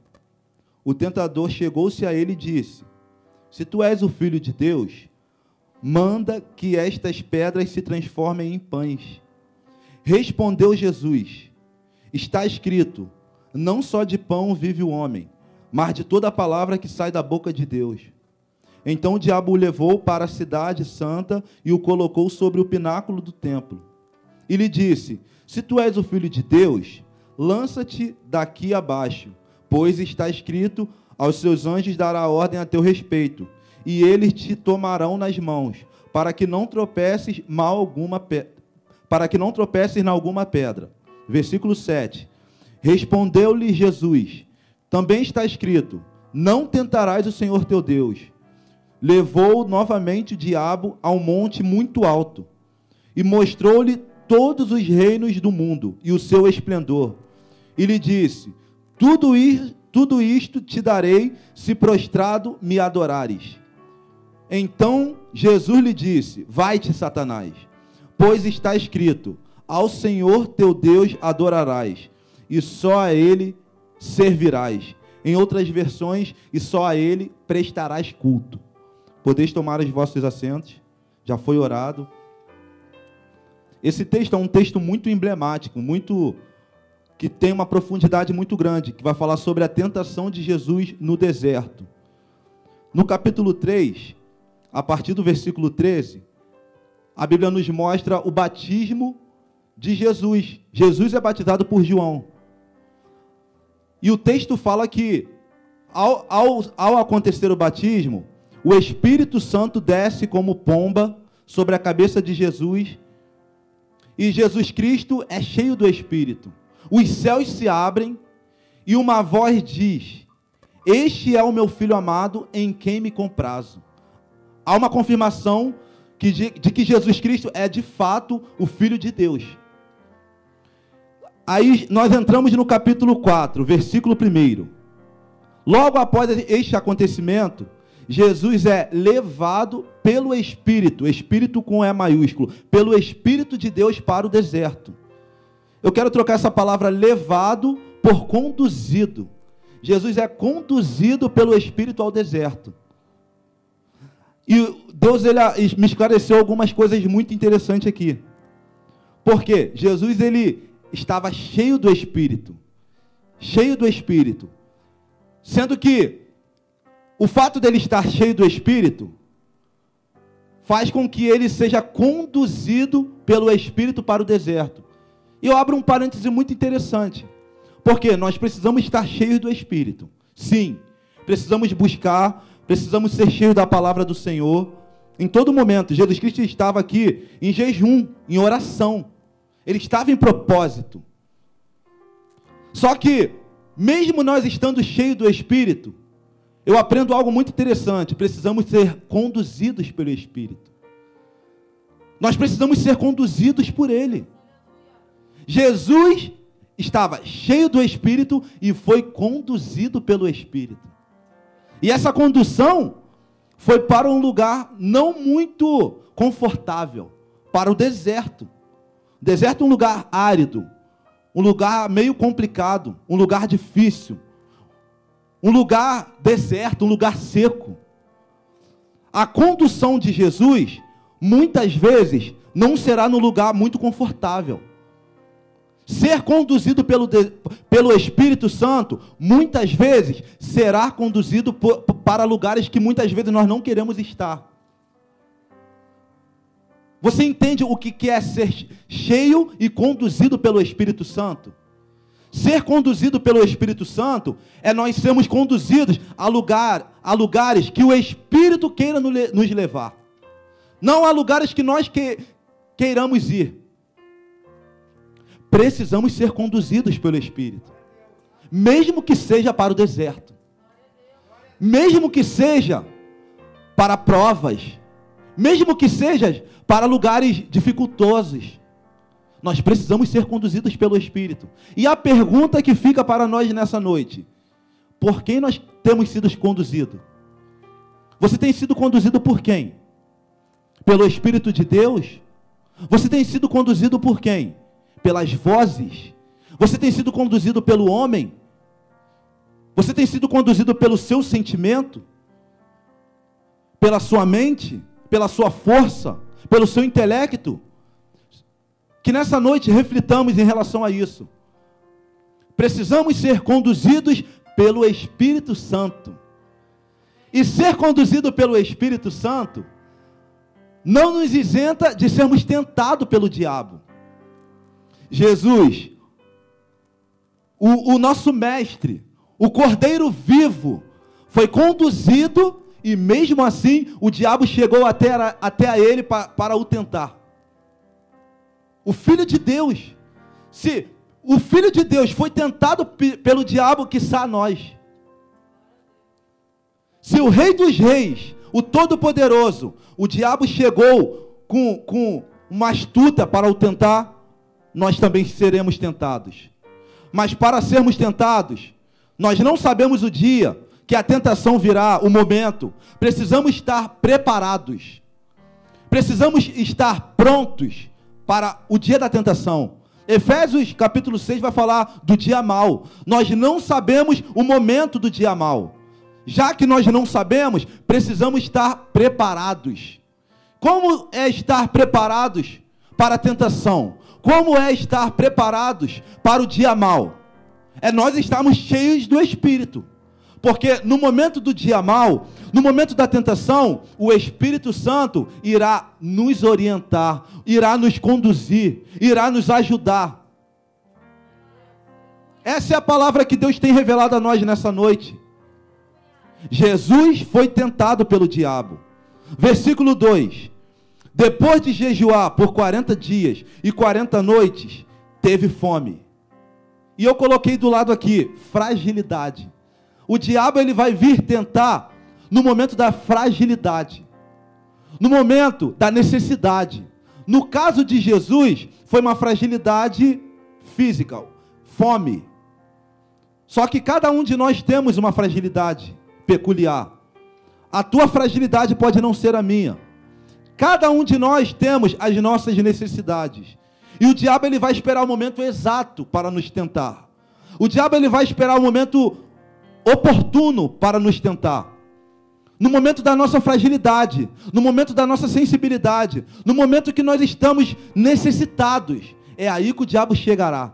Speaker 3: O tentador chegou-se a ele e disse: Se tu és o filho de Deus, manda que estas pedras se transformem em pães. Respondeu Jesus: Está escrito: Não só de pão vive o homem, mas de toda a palavra que sai da boca de Deus. Então o diabo o levou para a cidade santa e o colocou sobre o pináculo do templo. E lhe disse: Se tu és o filho de Deus, lança-te daqui abaixo, pois está escrito: Aos seus anjos dará ordem a teu respeito, e eles te tomarão nas mãos, para que não tropeces mal alguma para que não tropeces na alguma pedra. Versículo 7. Respondeu-lhe Jesus: Também está escrito: Não tentarás o Senhor teu Deus. Levou novamente o diabo a um monte muito alto e mostrou-lhe todos os reinos do mundo e o seu esplendor. E lhe disse: Tudo, tudo isto te darei se prostrado me adorares. Então Jesus lhe disse: Vai-te, Satanás, pois está escrito: Ao Senhor teu Deus adorarás, e só a ele servirás. Em outras versões, e só a ele prestarás culto. Podeis tomar os vossos assentos. Já foi orado. Esse texto é um texto muito emblemático, muito que tem uma profundidade muito grande, que vai falar sobre a tentação de Jesus no deserto. No capítulo 3, a partir do versículo 13, a Bíblia nos mostra o batismo de Jesus. Jesus é batizado por João. E o texto fala que, ao, ao, ao acontecer o batismo, o Espírito Santo desce como pomba sobre a cabeça de Jesus. E Jesus Cristo é cheio do Espírito. Os céus se abrem e uma voz diz: Este é o meu filho amado em quem me comprazo. Há uma confirmação que de, de que Jesus Cristo é de fato o Filho de Deus. Aí nós entramos no capítulo 4, versículo 1. Logo após este acontecimento, Jesus é levado pelo Espírito, Espírito com E maiúsculo, pelo Espírito de Deus para o deserto. Eu quero trocar essa palavra levado por conduzido. Jesus é conduzido pelo Espírito ao deserto. E Deus ele me esclareceu algumas coisas muito interessantes aqui. Porque Jesus ele estava cheio do Espírito. Cheio do Espírito. Sendo que o fato dele estar cheio do Espírito faz com que ele seja conduzido pelo Espírito para o deserto. E eu abro um parêntese muito interessante. Porque nós precisamos estar cheios do Espírito. Sim, precisamos buscar precisamos ser cheios da palavra do Senhor. Em todo momento, Jesus Cristo estava aqui em jejum, em oração. Ele estava em propósito. Só que, mesmo nós estando cheios do Espírito, eu aprendo algo muito interessante. Precisamos ser conduzidos pelo Espírito. Nós precisamos ser conduzidos por Ele. Jesus estava cheio do Espírito e foi conduzido pelo Espírito. E essa condução foi para um lugar não muito confortável, para o deserto. Deserto é um lugar árido, um lugar meio complicado, um lugar difícil, um lugar deserto, um lugar seco. A condução de Jesus, muitas vezes, não será no lugar muito confortável. Ser conduzido pelo, pelo Espírito Santo, muitas vezes, será conduzido por, para lugares que muitas vezes nós não queremos estar. Você entende o que é ser cheio e conduzido pelo Espírito Santo? Ser conduzido pelo Espírito Santo é nós sermos conduzidos a, lugar, a lugares que o Espírito queira nos levar. Não a lugares que nós que, queiramos ir precisamos ser conduzidos pelo Espírito, mesmo que seja para o deserto, mesmo que seja para provas, mesmo que seja para lugares dificultosos. Nós precisamos ser conduzidos pelo Espírito. E a pergunta que fica para nós nessa noite: por quem nós temos sido conduzidos? Você tem sido conduzido por quem? Pelo Espírito de Deus? Você tem sido conduzido por quem? Pelas vozes? Você tem sido conduzido pelo homem? Você tem sido conduzido pelo seu sentimento? Pela sua mente? Pela sua força? Pelo seu intelecto? Que nessa noite reflitamos em relação a isso. Precisamos ser conduzidos pelo Espírito Santo. E ser conduzido pelo Espírito Santo não nos isenta de sermos tentados pelo diabo. Jesus, o, o nosso mestre, o Cordeiro vivo, foi conduzido e mesmo assim o diabo chegou até, até a ele para, para o tentar. O Filho de Deus, se o Filho de Deus foi tentado pelo diabo, que a nós. Se o Rei dos Reis, o Todo-Poderoso, o diabo chegou com, com uma astuta para o tentar, nós também seremos tentados. Mas para sermos tentados, nós não sabemos o dia que a tentação virá, o momento. Precisamos estar preparados. Precisamos estar prontos para o dia da tentação. Efésios capítulo 6 vai falar do dia mal. Nós não sabemos o momento do dia mal. Já que nós não sabemos, precisamos estar preparados. Como é estar preparados para a tentação? Como é estar preparados para o dia mal? É nós estarmos cheios do Espírito. Porque no momento do dia mal, no momento da tentação, o Espírito Santo irá nos orientar, irá nos conduzir, irá nos ajudar. Essa é a palavra que Deus tem revelado a nós nessa noite. Jesus foi tentado pelo diabo. Versículo 2: Depois de jejuar por 40 dias e 40 noites, teve fome. E eu coloquei do lado aqui, fragilidade. O diabo ele vai vir tentar no momento da fragilidade, no momento da necessidade. No caso de Jesus, foi uma fragilidade física, fome. Só que cada um de nós temos uma fragilidade peculiar. A tua fragilidade pode não ser a minha. Cada um de nós temos as nossas necessidades. E o diabo ele vai esperar o momento exato para nos tentar. O diabo ele vai esperar o momento oportuno para nos tentar. No momento da nossa fragilidade, no momento da nossa sensibilidade, no momento que nós estamos necessitados, é aí que o diabo chegará.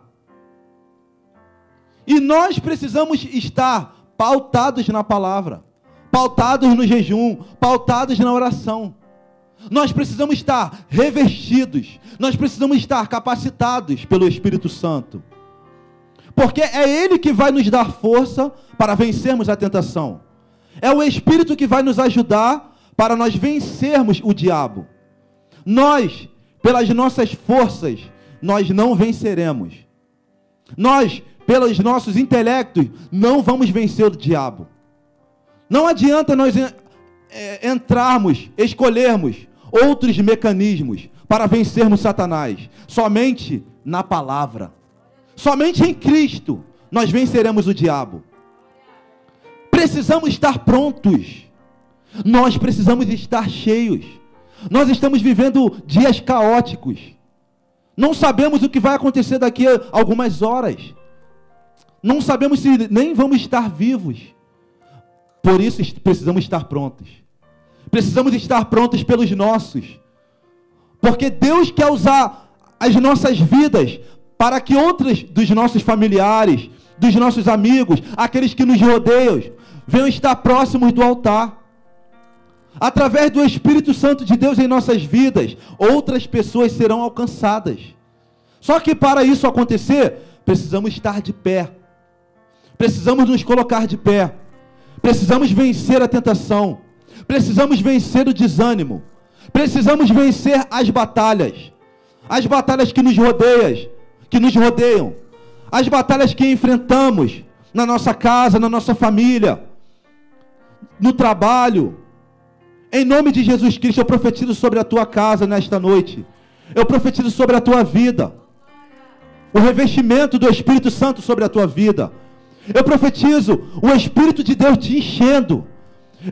Speaker 3: E nós precisamos estar pautados na palavra, pautados no jejum, pautados na oração. Nós precisamos estar revestidos, nós precisamos estar capacitados pelo Espírito Santo. Porque é Ele que vai nos dar força para vencermos a tentação. É o Espírito que vai nos ajudar para nós vencermos o diabo. Nós, pelas nossas forças, nós não venceremos. Nós, pelos nossos intelectos, não vamos vencer o diabo. Não adianta nós é, entrarmos, escolhermos outros mecanismos para vencermos Satanás. Somente na palavra. Somente em Cristo nós venceremos o diabo. Precisamos estar prontos. Nós precisamos estar cheios. Nós estamos vivendo dias caóticos. Não sabemos o que vai acontecer daqui a algumas horas. Não sabemos se nem vamos estar vivos. Por isso precisamos estar prontos. Precisamos estar prontos pelos nossos. Porque Deus quer usar as nossas vidas para que outros dos nossos familiares, dos nossos amigos, aqueles que nos rodeiam, venham estar próximos do altar. Através do Espírito Santo de Deus em nossas vidas, outras pessoas serão alcançadas. Só que para isso acontecer, precisamos estar de pé. Precisamos nos colocar de pé. Precisamos vencer a tentação. Precisamos vencer o desânimo. Precisamos vencer as batalhas. As batalhas que nos rodeiam, que nos rodeiam, as batalhas que enfrentamos na nossa casa, na nossa família, no trabalho. Em nome de Jesus Cristo, eu profetizo sobre a tua casa nesta noite. Eu profetizo sobre a tua vida. O revestimento do Espírito Santo sobre a tua vida. Eu profetizo o Espírito de Deus te enchendo.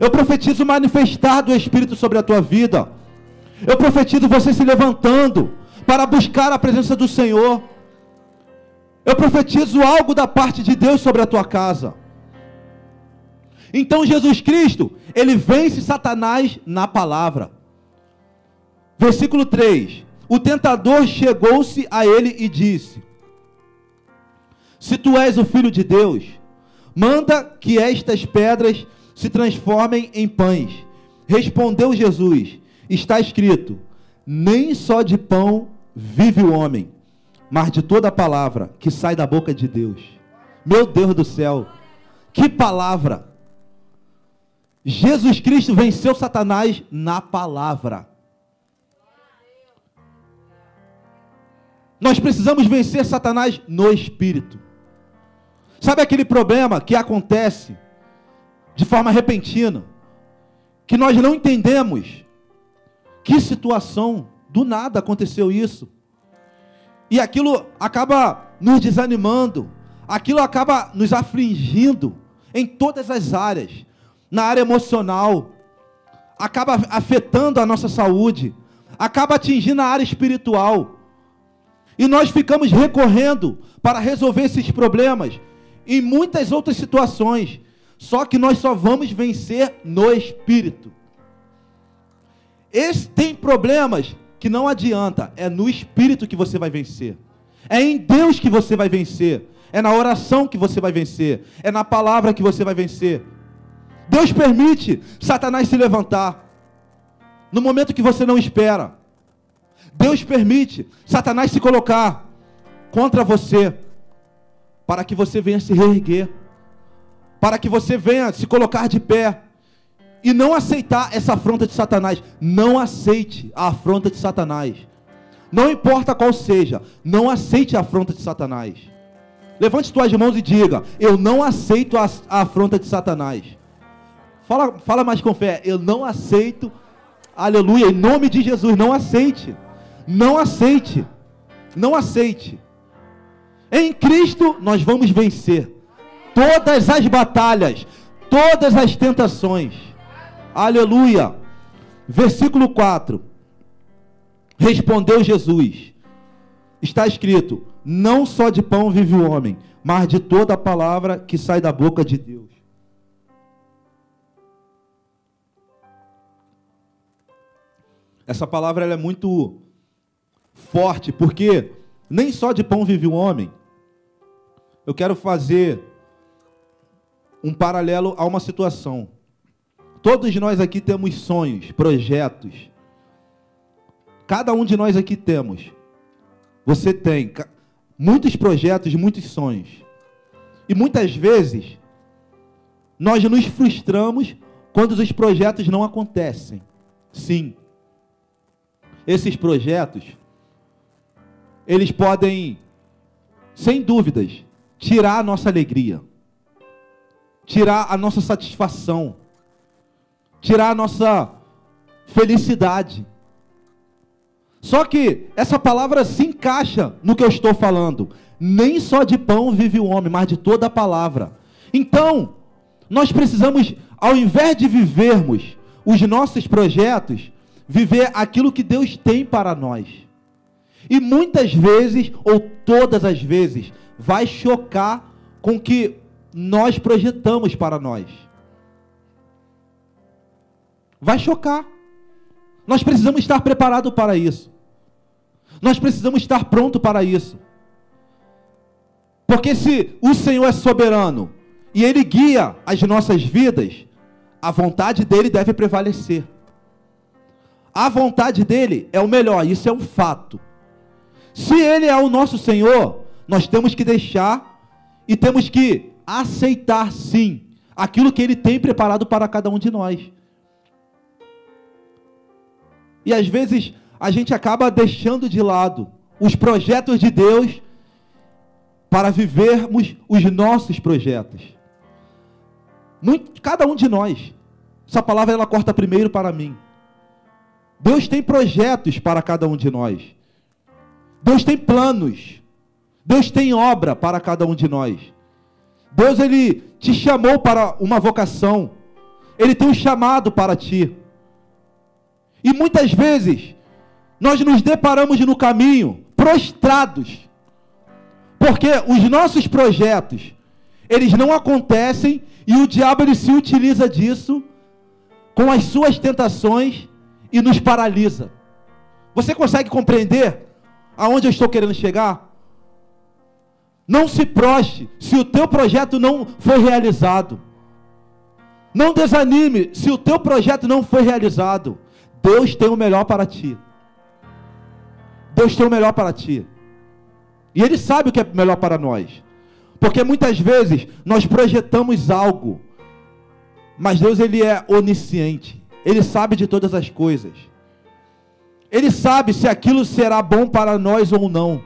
Speaker 3: Eu profetizo manifestar do Espírito sobre a tua vida. Eu profetizo você se levantando para buscar a presença do Senhor. Eu profetizo algo da parte de Deus sobre a tua casa. Então Jesus Cristo, ele vence Satanás na palavra. Versículo 3: O tentador chegou-se a ele e disse: Se tu és o filho de Deus, manda que estas pedras se transformem em pães. Respondeu Jesus: Está escrito: Nem só de pão vive o homem, mas de toda palavra que sai da boca de Deus. Meu Deus do céu, que palavra! Jesus Cristo venceu Satanás na palavra. Nós precisamos vencer Satanás no espírito. Sabe aquele problema que acontece de forma repentina, que nós não entendemos que situação do nada aconteceu isso? E aquilo acaba nos desanimando, aquilo acaba nos afligindo em todas as áreas na área emocional, acaba afetando a nossa saúde, acaba atingindo a área espiritual. E nós ficamos recorrendo para resolver esses problemas em muitas outras situações. Só que nós só vamos vencer no espírito. Esse tem problemas que não adianta, é no espírito que você vai vencer. É em Deus que você vai vencer. É na oração que você vai vencer. É na palavra que você vai vencer. Deus permite Satanás se levantar no momento que você não espera. Deus permite Satanás se colocar contra você para que você venha se reerguer, para que você venha se colocar de pé e não aceitar essa afronta de Satanás. Não aceite a afronta de Satanás. Não importa qual seja, não aceite a afronta de Satanás. Levante suas mãos e diga: Eu não aceito a, a afronta de Satanás. Fala, fala mais com fé. Eu não aceito. Aleluia. Em nome de Jesus, não aceite. Não aceite. Não aceite. Em Cristo nós vamos vencer todas as batalhas, todas as tentações. Aleluia. Versículo 4. Respondeu Jesus: Está escrito: Não só de pão vive o homem, mas de toda a palavra que sai da boca de Deus. Essa palavra é muito forte, porque nem só de pão vive o homem. Eu quero fazer um paralelo a uma situação. Todos nós aqui temos sonhos, projetos. Cada um de nós aqui temos. Você tem muitos projetos, muitos sonhos. E muitas vezes nós nos frustramos quando os projetos não acontecem. Sim esses projetos, eles podem, sem dúvidas, tirar a nossa alegria, tirar a nossa satisfação, tirar a nossa felicidade. Só que essa palavra se encaixa no que eu estou falando. Nem só de pão vive o homem, mas de toda a palavra. Então, nós precisamos, ao invés de vivermos os nossos projetos, viver aquilo que Deus tem para nós. E muitas vezes, ou todas as vezes, vai chocar com que nós projetamos para nós. Vai chocar. Nós precisamos estar preparados para isso. Nós precisamos estar pronto para isso. Porque se o Senhor é soberano e ele guia as nossas vidas, a vontade dele deve prevalecer. A vontade dele é o melhor, isso é um fato. Se ele é o nosso Senhor, nós temos que deixar e temos que aceitar sim aquilo que ele tem preparado para cada um de nós. E às vezes a gente acaba deixando de lado os projetos de Deus para vivermos os nossos projetos. Muito, cada um de nós. Essa palavra ela corta primeiro para mim. Deus tem projetos para cada um de nós. Deus tem planos. Deus tem obra para cada um de nós. Deus ele te chamou para uma vocação. Ele tem um chamado para ti. E muitas vezes nós nos deparamos no caminho prostrados. Porque os nossos projetos, eles não acontecem e o diabo ele se utiliza disso com as suas tentações e nos paralisa. Você consegue compreender aonde eu estou querendo chegar? Não se proste se o teu projeto não foi realizado. Não desanime se o teu projeto não foi realizado. Deus tem o melhor para ti. Deus tem o melhor para ti. E Ele sabe o que é melhor para nós. Porque muitas vezes nós projetamos algo, mas Deus ele é onisciente. Ele sabe de todas as coisas. Ele sabe se aquilo será bom para nós ou não.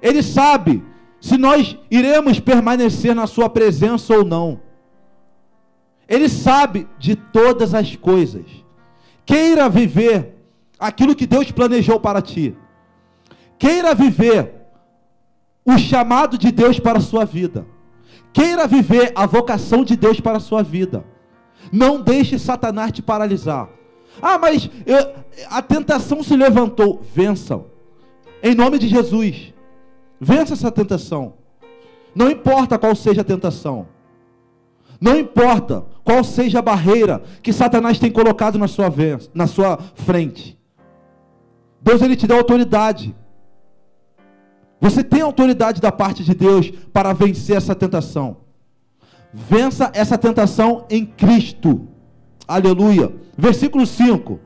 Speaker 3: Ele sabe se nós iremos permanecer na sua presença ou não. Ele sabe de todas as coisas. Queira viver aquilo que Deus planejou para ti. Queira viver o chamado de Deus para a sua vida. Queira viver a vocação de Deus para a sua vida. Não deixe Satanás te paralisar. Ah, mas eu, a tentação se levantou. Vençam. Em nome de Jesus. Vença essa tentação. Não importa qual seja a tentação. Não importa qual seja a barreira que Satanás tem colocado na sua, na sua frente. Deus ele te dá autoridade. Você tem autoridade da parte de Deus para vencer essa tentação. Vença essa tentação em Cristo. Aleluia. Versículo 5.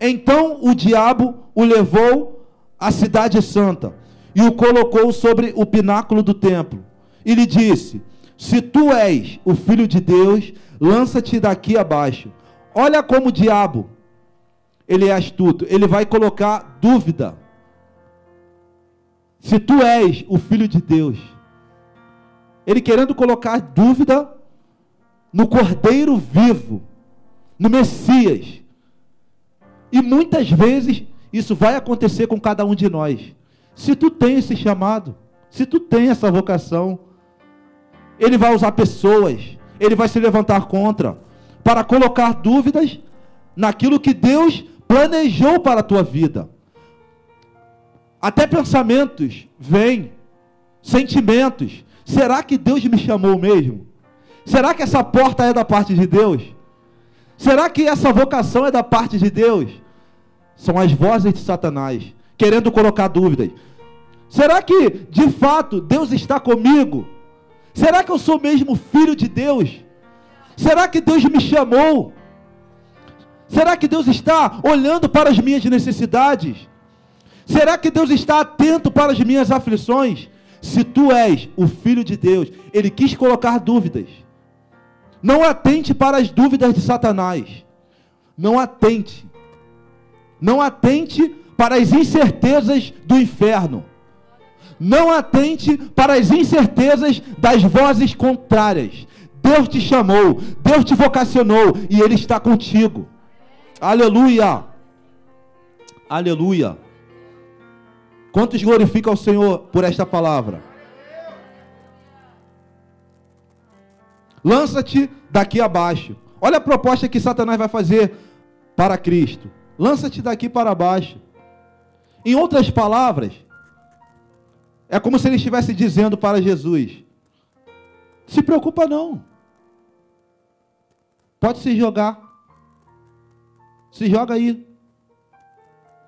Speaker 3: Então o diabo o levou à cidade santa e o colocou sobre o pináculo do templo. E lhe disse: Se tu és o filho de Deus, lança-te daqui abaixo. Olha como o diabo, ele é astuto, ele vai colocar dúvida se tu és o filho de Deus, ele querendo colocar dúvida no Cordeiro vivo, no Messias. E muitas vezes isso vai acontecer com cada um de nós. Se tu tem esse chamado, se tu tem essa vocação, ele vai usar pessoas, ele vai se levantar contra, para colocar dúvidas naquilo que Deus planejou para a tua vida. Até pensamentos vêm, sentimentos. Será que Deus me chamou mesmo? Será que essa porta é da parte de Deus? Será que essa vocação é da parte de Deus? São as vozes de Satanás, querendo colocar dúvidas. Será que, de fato, Deus está comigo? Será que eu sou mesmo filho de Deus? Será que Deus me chamou? Será que Deus está olhando para as minhas necessidades? Será que Deus está atento para as minhas aflições? Se tu és o filho de Deus, ele quis colocar dúvidas. Não atente para as dúvidas de Satanás. Não atente. Não atente para as incertezas do inferno. Não atente para as incertezas das vozes contrárias. Deus te chamou, Deus te vocacionou e Ele está contigo. Aleluia. Aleluia. Quantos glorificam ao Senhor por esta palavra? Lança-te daqui abaixo. Olha a proposta que Satanás vai fazer para Cristo. Lança-te daqui para baixo. Em outras palavras, é como se ele estivesse dizendo para Jesus: Se preocupa não. Pode se jogar. Se joga aí.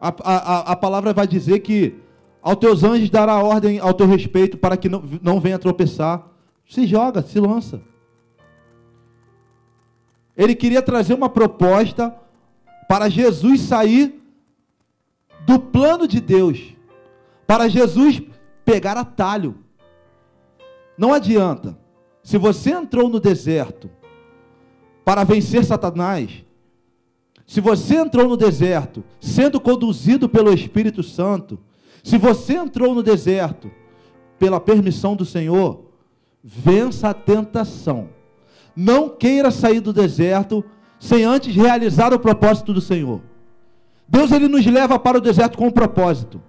Speaker 3: A, a, a palavra vai dizer que aos teus anjos dará ordem ao teu respeito para que não, não venha tropeçar. Se joga, se lança. Ele queria trazer uma proposta para Jesus sair do plano de Deus, para Jesus pegar atalho. Não adianta. Se você entrou no deserto para vencer Satanás, se você entrou no deserto sendo conduzido pelo Espírito Santo, se você entrou no deserto pela permissão do Senhor, vença a tentação. Não queira sair do deserto sem antes realizar o propósito do Senhor. Deus ele nos leva para o deserto com um propósito.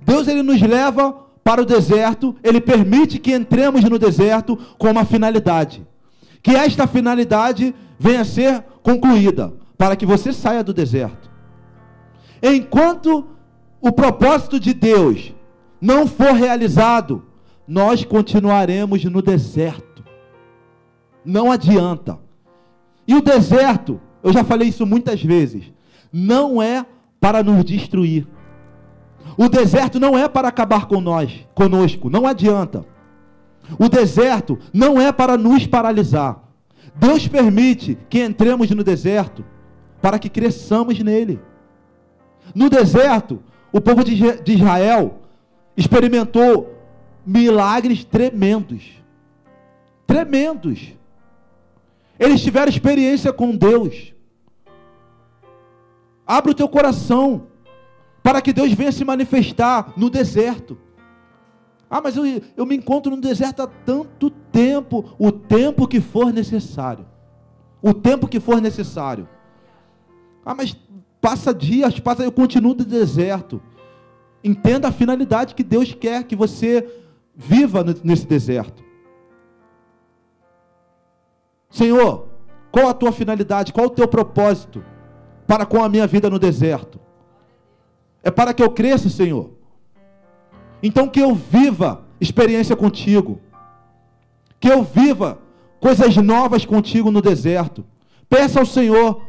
Speaker 3: Deus ele nos leva para o deserto, ele permite que entremos no deserto com uma finalidade. Que esta finalidade venha a ser concluída, para que você saia do deserto. Enquanto o propósito de Deus não for realizado, nós continuaremos no deserto. Não adianta. E o deserto, eu já falei isso muitas vezes, não é para nos destruir. O deserto não é para acabar com nós, conosco, não adianta. O deserto não é para nos paralisar. Deus permite que entremos no deserto para que cresçamos nele. No deserto, o povo de Israel experimentou milagres tremendos. Tremendos. Eles tiveram experiência com Deus. Abre o teu coração para que Deus venha se manifestar no deserto. Ah, mas eu, eu me encontro no deserto há tanto tempo, o tempo que for necessário. O tempo que for necessário. Ah, mas passa dias, passa, eu continuo no deserto. Entenda a finalidade que Deus quer que você viva nesse deserto. Senhor, qual a tua finalidade? Qual o teu propósito para com a minha vida no deserto? É para que eu cresça, Senhor. Então que eu viva experiência contigo. Que eu viva coisas novas contigo no deserto. Peça ao Senhor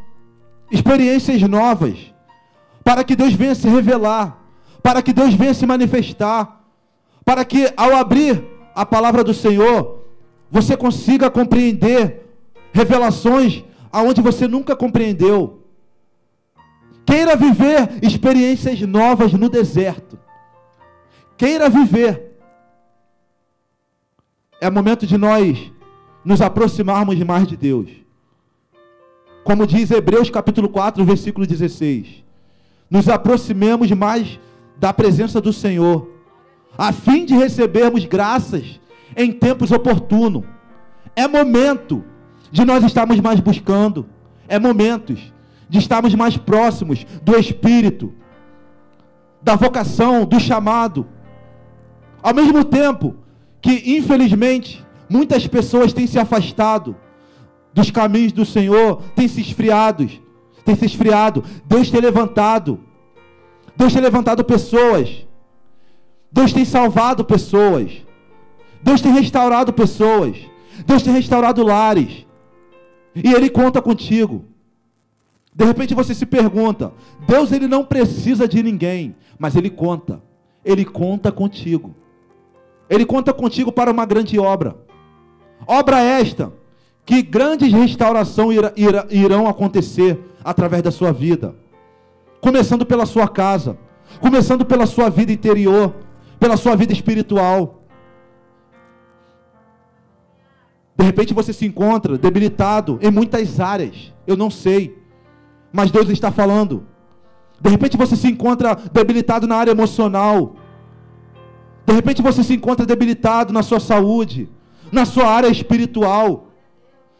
Speaker 3: experiências novas, para que Deus venha se revelar, para que Deus venha se manifestar, para que ao abrir a palavra do Senhor, você consiga compreender revelações aonde você nunca compreendeu. Queira viver experiências novas no deserto. Queira viver. É momento de nós nos aproximarmos mais de Deus. Como diz Hebreus capítulo 4, versículo 16. Nos aproximemos mais da presença do Senhor, a fim de recebermos graças em tempos oportunos. É momento de nós estarmos mais buscando. É momentos de estarmos mais próximos do Espírito, da vocação, do chamado. Ao mesmo tempo que, infelizmente, muitas pessoas têm se afastado dos caminhos do Senhor, têm se esfriado, têm se esfriado. Deus tem levantado. Deus tem levantado pessoas. Deus tem salvado pessoas. Deus tem restaurado pessoas. Deus tem restaurado lares. E Ele conta contigo. De repente você se pergunta: Deus ele não precisa de ninguém, mas ele conta. Ele conta contigo. Ele conta contigo para uma grande obra. Obra esta que grandes restaurações irão acontecer através da sua vida. Começando pela sua casa, começando pela sua vida interior, pela sua vida espiritual. De repente você se encontra debilitado em muitas áreas. Eu não sei mas Deus está falando. De repente você se encontra debilitado na área emocional. De repente você se encontra debilitado na sua saúde, na sua área espiritual.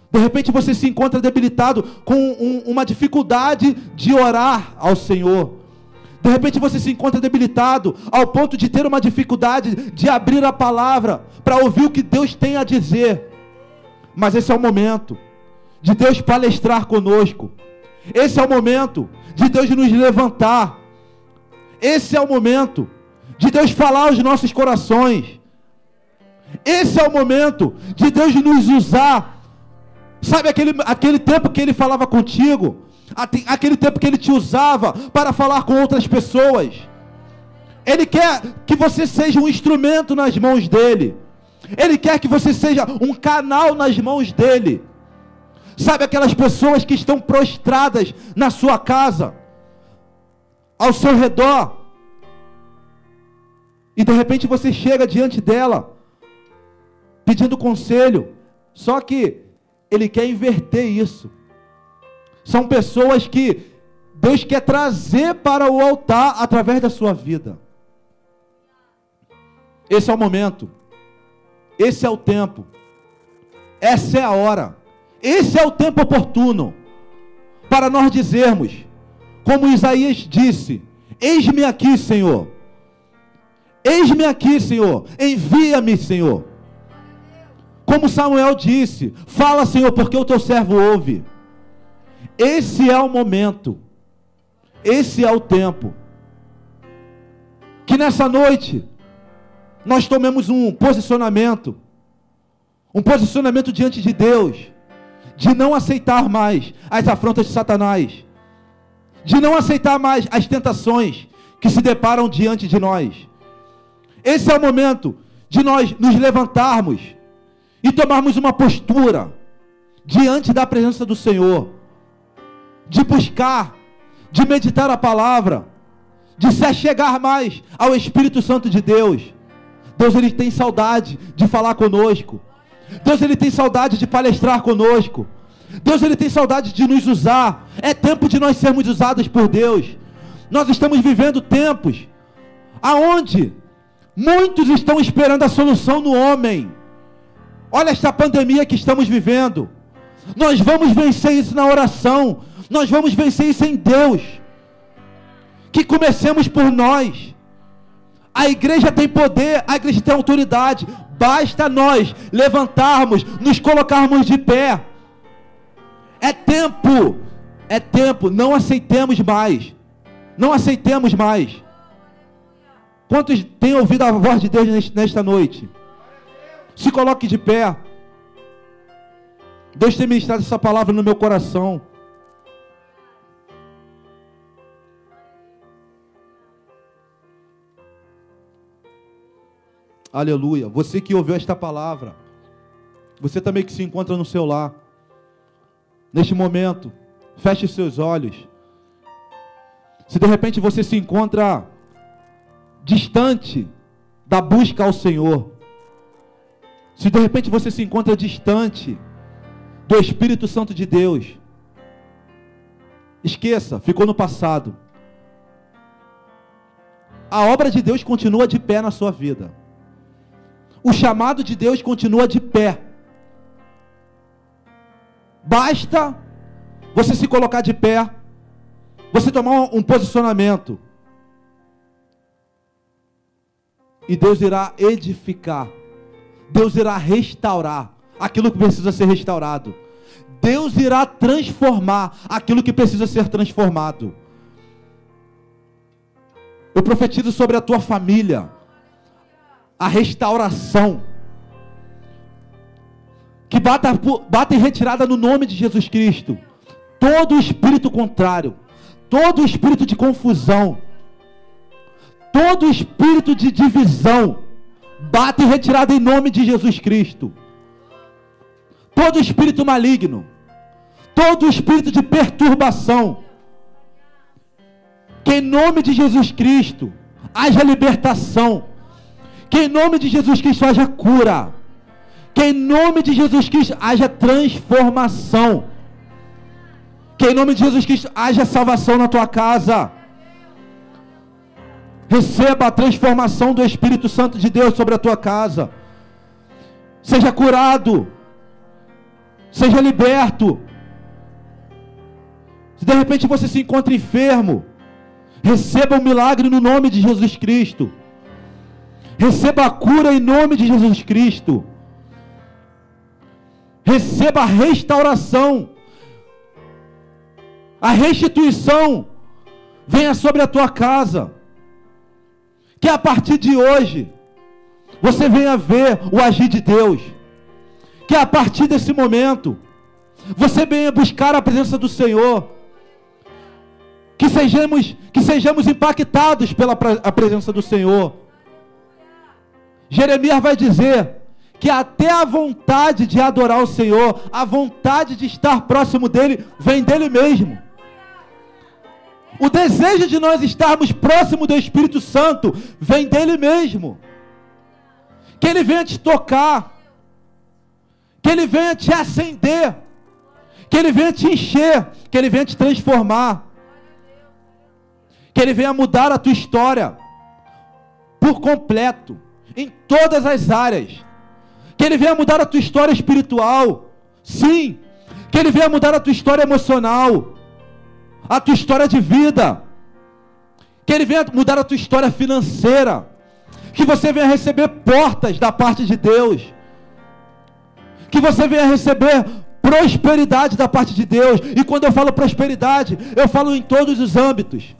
Speaker 3: De repente você se encontra debilitado com um, uma dificuldade de orar ao Senhor. De repente você se encontra debilitado ao ponto de ter uma dificuldade de abrir a palavra para ouvir o que Deus tem a dizer. Mas esse é o momento de Deus palestrar conosco. Esse é o momento de Deus nos levantar. Esse é o momento de Deus falar aos nossos corações. Esse é o momento de Deus nos usar. Sabe aquele, aquele tempo que Ele falava contigo? Aquele tempo que Ele te usava para falar com outras pessoas. Ele quer que você seja um instrumento nas mãos dEle. Ele quer que você seja um canal nas mãos dEle. Sabe aquelas pessoas que estão prostradas na sua casa, ao seu redor, e de repente você chega diante dela, pedindo conselho, só que ele quer inverter isso. São pessoas que Deus quer trazer para o altar através da sua vida. Esse é o momento, esse é o tempo, essa é a hora. Esse é o tempo oportuno para nós dizermos, como Isaías disse: Eis-me aqui, Senhor. Eis-me aqui, Senhor. Envia-me, Senhor. Como Samuel disse: Fala, Senhor, porque o teu servo ouve. Esse é o momento. Esse é o tempo. Que nessa noite nós tomemos um posicionamento, um posicionamento diante de Deus, de não aceitar mais as afrontas de Satanás, de não aceitar mais as tentações que se deparam diante de nós. Esse é o momento de nós nos levantarmos e tomarmos uma postura diante da presença do Senhor, de buscar, de meditar a palavra, de se achegar mais ao Espírito Santo de Deus. Deus ele tem saudade de falar conosco. Deus ele tem saudade de palestrar conosco. Deus ele tem saudade de nos usar. É tempo de nós sermos usados por Deus. Nós estamos vivendo tempos aonde muitos estão esperando a solução no homem. Olha esta pandemia que estamos vivendo. Nós vamos vencer isso na oração. Nós vamos vencer isso em Deus. Que comecemos por nós. A igreja tem poder, a igreja tem autoridade. Basta nós levantarmos, nos colocarmos de pé. É tempo, é tempo, não aceitemos mais. Não aceitemos mais. Quantos têm ouvido a voz de Deus nesta noite? Se coloque de pé. Deus tem ministrado essa palavra no meu coração. Aleluia. Você que ouviu esta palavra, você também que se encontra no seu lar, neste momento, feche seus olhos. Se de repente você se encontra distante da busca ao Senhor, se de repente você se encontra distante do Espírito Santo de Deus, esqueça, ficou no passado. A obra de Deus continua de pé na sua vida o chamado de Deus continua de pé. Basta você se colocar de pé, você tomar um posicionamento, e Deus irá edificar, Deus irá restaurar aquilo que precisa ser restaurado, Deus irá transformar aquilo que precisa ser transformado. Eu profetizo sobre a tua família a restauração. Que bata, bata em retirada no nome de Jesus Cristo. Todo espírito contrário, todo espírito de confusão, todo espírito de divisão, bata em retirada em nome de Jesus Cristo. Todo espírito maligno, todo espírito de perturbação, que em nome de Jesus Cristo haja libertação que em nome de Jesus Cristo haja cura. Que em nome de Jesus Cristo haja transformação. Que em nome de Jesus Cristo haja salvação na tua casa. Receba a transformação do Espírito Santo de Deus sobre a tua casa. Seja curado. Seja liberto. Se de repente você se encontra enfermo, receba o um milagre no nome de Jesus Cristo. Receba a cura em nome de Jesus Cristo. Receba a restauração. A restituição venha sobre a tua casa. Que a partir de hoje você venha ver o agir de Deus. Que a partir desse momento você venha buscar a presença do Senhor. Que sejamos, que sejamos impactados pela a presença do Senhor Jeremias vai dizer que até a vontade de adorar o Senhor, a vontade de estar próximo dele, vem dele mesmo. O desejo de nós estarmos próximo do Espírito Santo vem dele mesmo. Que ele venha te tocar, que ele venha te acender, que ele venha te encher, que ele venha te transformar, que ele venha mudar a tua história por completo em todas as áreas. Que Ele venha mudar a tua história espiritual. Sim. Que Ele venha mudar a tua história emocional. A tua história de vida. Que Ele venha mudar a tua história financeira. Que você venha receber portas da parte de Deus. Que você venha receber prosperidade da parte de Deus. E quando eu falo prosperidade, eu falo em todos os âmbitos.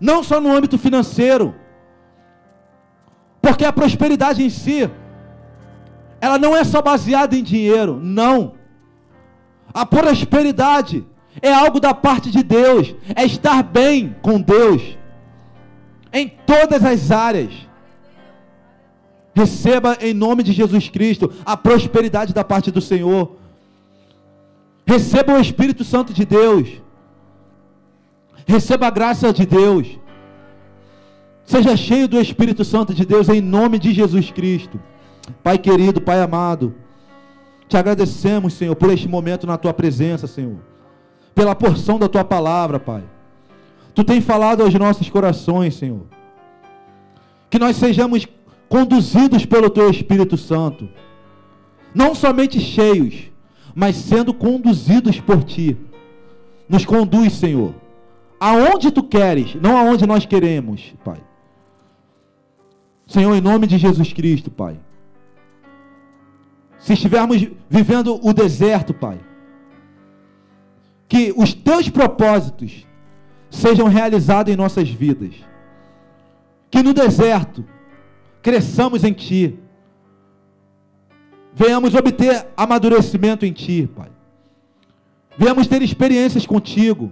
Speaker 3: Não só no âmbito financeiro Porque a prosperidade em si, ela não é só baseada em dinheiro, não. A prosperidade é algo da parte de Deus, é estar bem com Deus em todas as áreas. Receba em nome de Jesus Cristo a prosperidade da parte do Senhor. Receba o Espírito Santo de Deus. Receba a graça de Deus. Seja cheio do Espírito Santo de Deus em nome de Jesus Cristo. Pai querido, Pai amado, te agradecemos, Senhor, por este momento na tua presença, Senhor. Pela porção da tua palavra, Pai. Tu tem falado aos nossos corações, Senhor. Que nós sejamos conduzidos pelo teu Espírito Santo. Não somente cheios, mas sendo conduzidos por ti. Nos conduz, Senhor, aonde tu queres, não aonde nós queremos, Pai. Senhor, em nome de Jesus Cristo, Pai. Se estivermos vivendo o deserto, Pai, que os teus propósitos sejam realizados em nossas vidas. Que no deserto cresçamos em Ti. Venhamos obter amadurecimento em Ti, Pai. Venhamos ter experiências contigo.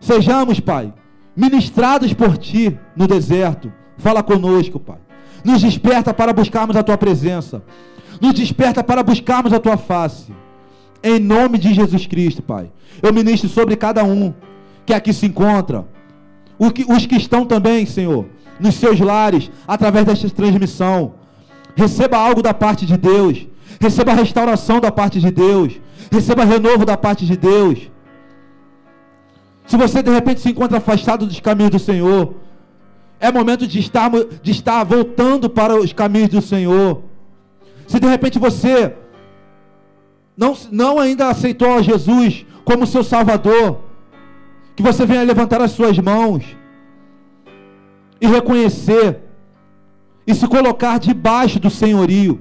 Speaker 3: Sejamos, Pai, ministrados por Ti no deserto. Fala conosco, Pai. Nos desperta para buscarmos a Tua presença. Nos desperta para buscarmos a Tua face. Em nome de Jesus Cristo, Pai. Eu ministro sobre cada um que aqui se encontra. Os que estão também, Senhor, nos seus lares, através desta transmissão. Receba algo da parte de Deus. Receba restauração da parte de Deus. Receba renovo da parte de Deus. Se você de repente se encontra afastado dos caminhos do Senhor, é momento de estar, de estar voltando para os caminhos do Senhor. Se de repente você não, não ainda aceitou a Jesus como seu Salvador, que você venha levantar as suas mãos e reconhecer e se colocar debaixo do senhorio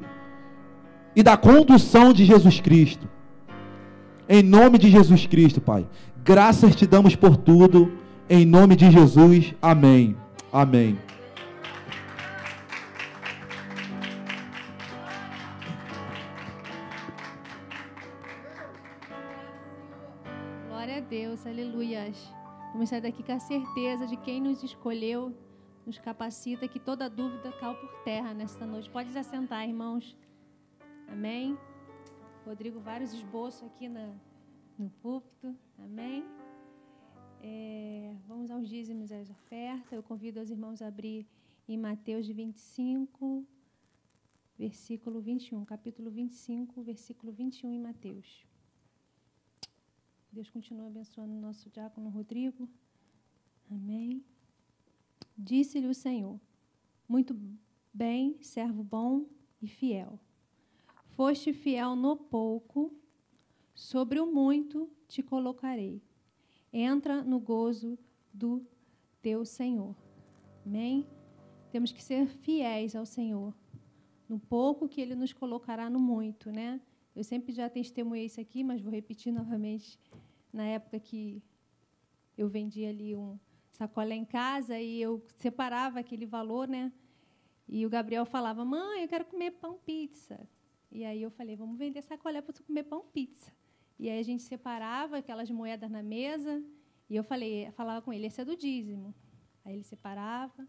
Speaker 3: e da condução de Jesus Cristo. Em nome de Jesus Cristo, Pai. Graças te damos por tudo. Em nome de Jesus. Amém. Amém.
Speaker 1: Glória a Deus, aleluias. Vamos sair daqui com a certeza de quem nos escolheu, nos capacita, que toda dúvida caiu por terra nesta noite. Pode se assentar, irmãos. Amém. Rodrigo, vários esboços aqui na, no púlpito. Amém. É, vamos aos dízimos e às ofertas. Eu convido os irmãos a abrir em Mateus 25, versículo 21. Capítulo 25, versículo 21 em Mateus. Deus continua abençoando o nosso diácono Rodrigo. Amém. Disse-lhe o Senhor: Muito bem, servo bom e fiel. Foste fiel no pouco, sobre o muito te colocarei. Entra no gozo do teu Senhor. Amém? Temos que ser fiéis ao Senhor. No pouco que Ele nos colocará no muito, né? Eu sempre já testemunhei isso aqui, mas vou repetir novamente. Na época que eu vendia ali um sacola em casa e eu separava aquele valor, né? E o Gabriel falava: "Mãe, eu quero comer pão pizza". E aí eu falei: "Vamos vender sacolé para tu comer pão pizza". E aí a gente separava aquelas moedas na mesa e eu falei, falava com ele: "Esse é do dízimo". Aí ele separava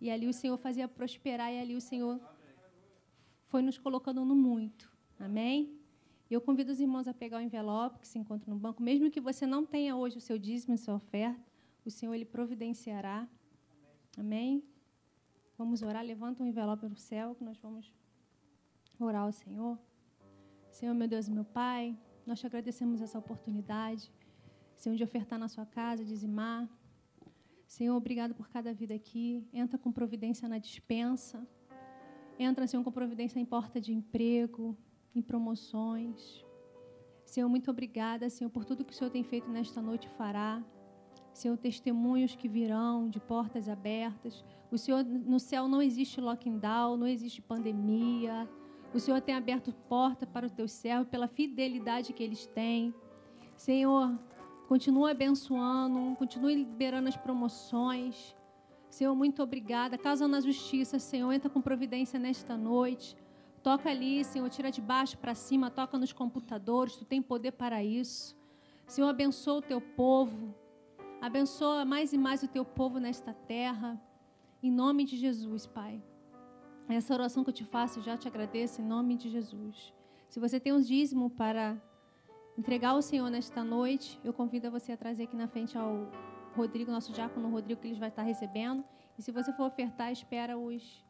Speaker 1: e ali o Senhor fazia prosperar e ali o Senhor foi nos colocando no muito. Amém? Eu convido os irmãos a pegar o envelope que se encontra no banco, mesmo que você não tenha hoje o seu dízimo, a sua oferta, o Senhor ele providenciará. Amém? Vamos orar, levanta um envelope no céu que nós vamos orar ao Senhor. Senhor, meu Deus e meu Pai, nós te agradecemos essa oportunidade, Senhor, de ofertar na sua casa, dizimar. Senhor, obrigado por cada vida aqui. Entra com providência na dispensa. Entra, Senhor, com providência em porta de emprego, em promoções. Senhor, muito obrigada, Senhor, por tudo que o Senhor tem feito nesta noite fará. Senhor, testemunhos que virão de portas abertas. O Senhor, no céu não existe lockdown, não existe pandemia. O Senhor tem aberto porta para os teus servos pela fidelidade que eles têm. Senhor, continua abençoando, continue liberando as promoções. Senhor, muito obrigada. Casa na justiça, Senhor, entra com providência nesta noite. Toca ali, Senhor, tira de baixo para cima, toca nos computadores, tu tem poder para isso. Senhor, abençoa o teu povo. Abençoa mais e mais o teu povo nesta terra. Em nome de Jesus, Pai. Essa oração que eu te faço, eu já te agradeço em nome de Jesus. Se você tem um dízimo para entregar ao Senhor nesta noite, eu convido você a trazer aqui na frente ao Rodrigo, nosso diácono Rodrigo, que ele vai estar recebendo. E se você for ofertar, espera os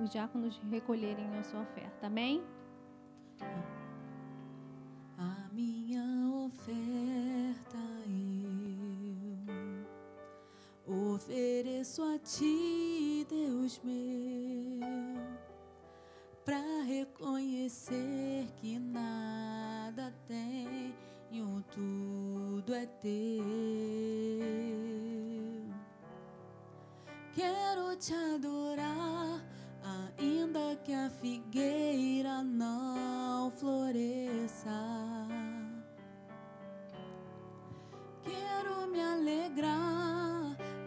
Speaker 1: os diáconos recolherem a sua oferta. Amém?
Speaker 2: A minha oferta ofereço a ti, Deus meu, para reconhecer que nada tenho, tudo é teu. Quero te adorar ainda que a figueira não floresça. Quero me alegrar,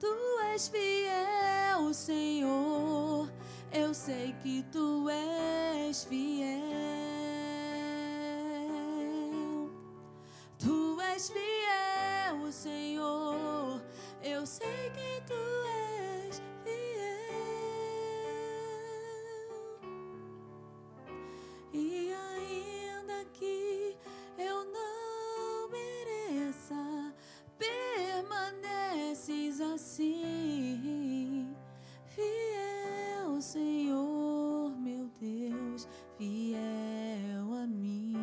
Speaker 2: Tu és fiel, Senhor, eu sei que tu és fiel. Tu és fiel, Senhor, eu sei que tu és E ainda que permaneces assim, fiel, Senhor, meu Deus, fiel a mim.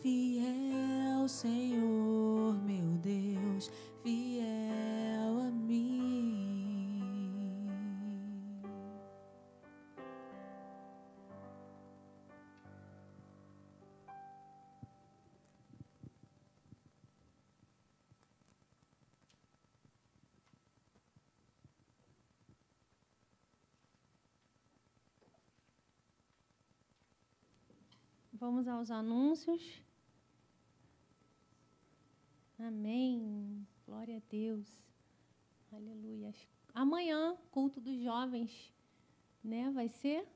Speaker 2: Fiel, Senhor,
Speaker 1: Vamos aos anúncios. Amém. Glória a Deus. Aleluia. Amanhã, culto dos jovens, né? Vai ser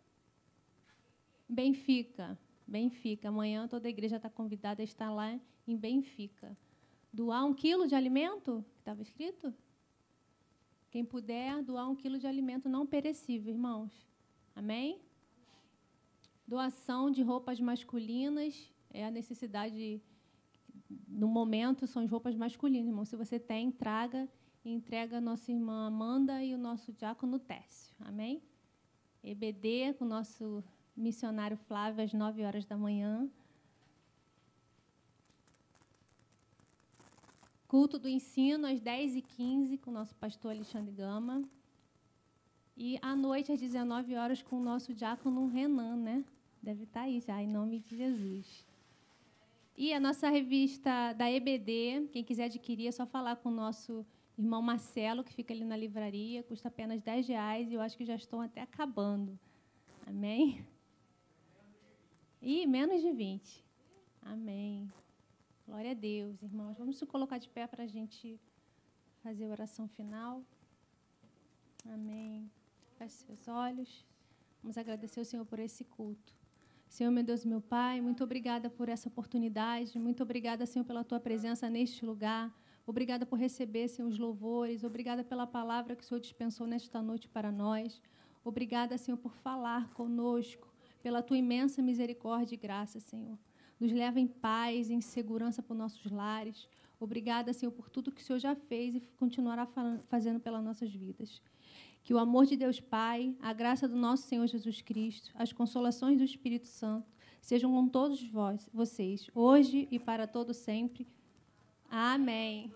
Speaker 1: Benfica. Benfica. Amanhã toda a igreja está convidada a estar lá em Benfica. Doar um quilo de alimento, estava escrito? Quem puder, doar um quilo de alimento não perecível, irmãos. Amém? Doação de roupas masculinas é a necessidade no momento são as roupas masculinas, irmão. Se você tem, traga e entrega a nossa irmã Amanda e o nosso diácono Técio. Amém? EBD com o nosso missionário Flávio às 9 horas da manhã. Culto do ensino às 10h15 com o nosso pastor Alexandre Gama. E à noite, às 19 horas, com o nosso diácono Renan, né? Deve estar aí já, em nome de Jesus. E a nossa revista da EBD, quem quiser adquirir, é só falar com o nosso irmão Marcelo, que fica ali na livraria, custa apenas 10 reais e eu acho que já estão até acabando. Amém? E menos de 20. Amém. Glória a Deus, irmãos. Vamos se colocar de pé para a gente fazer a oração final. Amém. Feche seus olhos. Vamos agradecer ao Senhor por esse culto. Senhor, meu Deus, meu Pai, muito obrigada por essa oportunidade. Muito obrigada, Senhor, pela tua presença neste lugar. Obrigada por receber, Senhor, os louvores. Obrigada pela palavra que o Senhor dispensou nesta noite para nós. Obrigada, Senhor, por falar conosco, pela tua imensa misericórdia e graça, Senhor. Nos leva em paz, em segurança para os nossos lares. Obrigada, Senhor, por tudo que o Senhor já fez e continuará fazendo pelas nossas vidas. Que o amor de Deus Pai, a graça do nosso Senhor Jesus Cristo, as consolações do Espírito Santo sejam com todos vós, vocês, hoje e para todo sempre. Amém.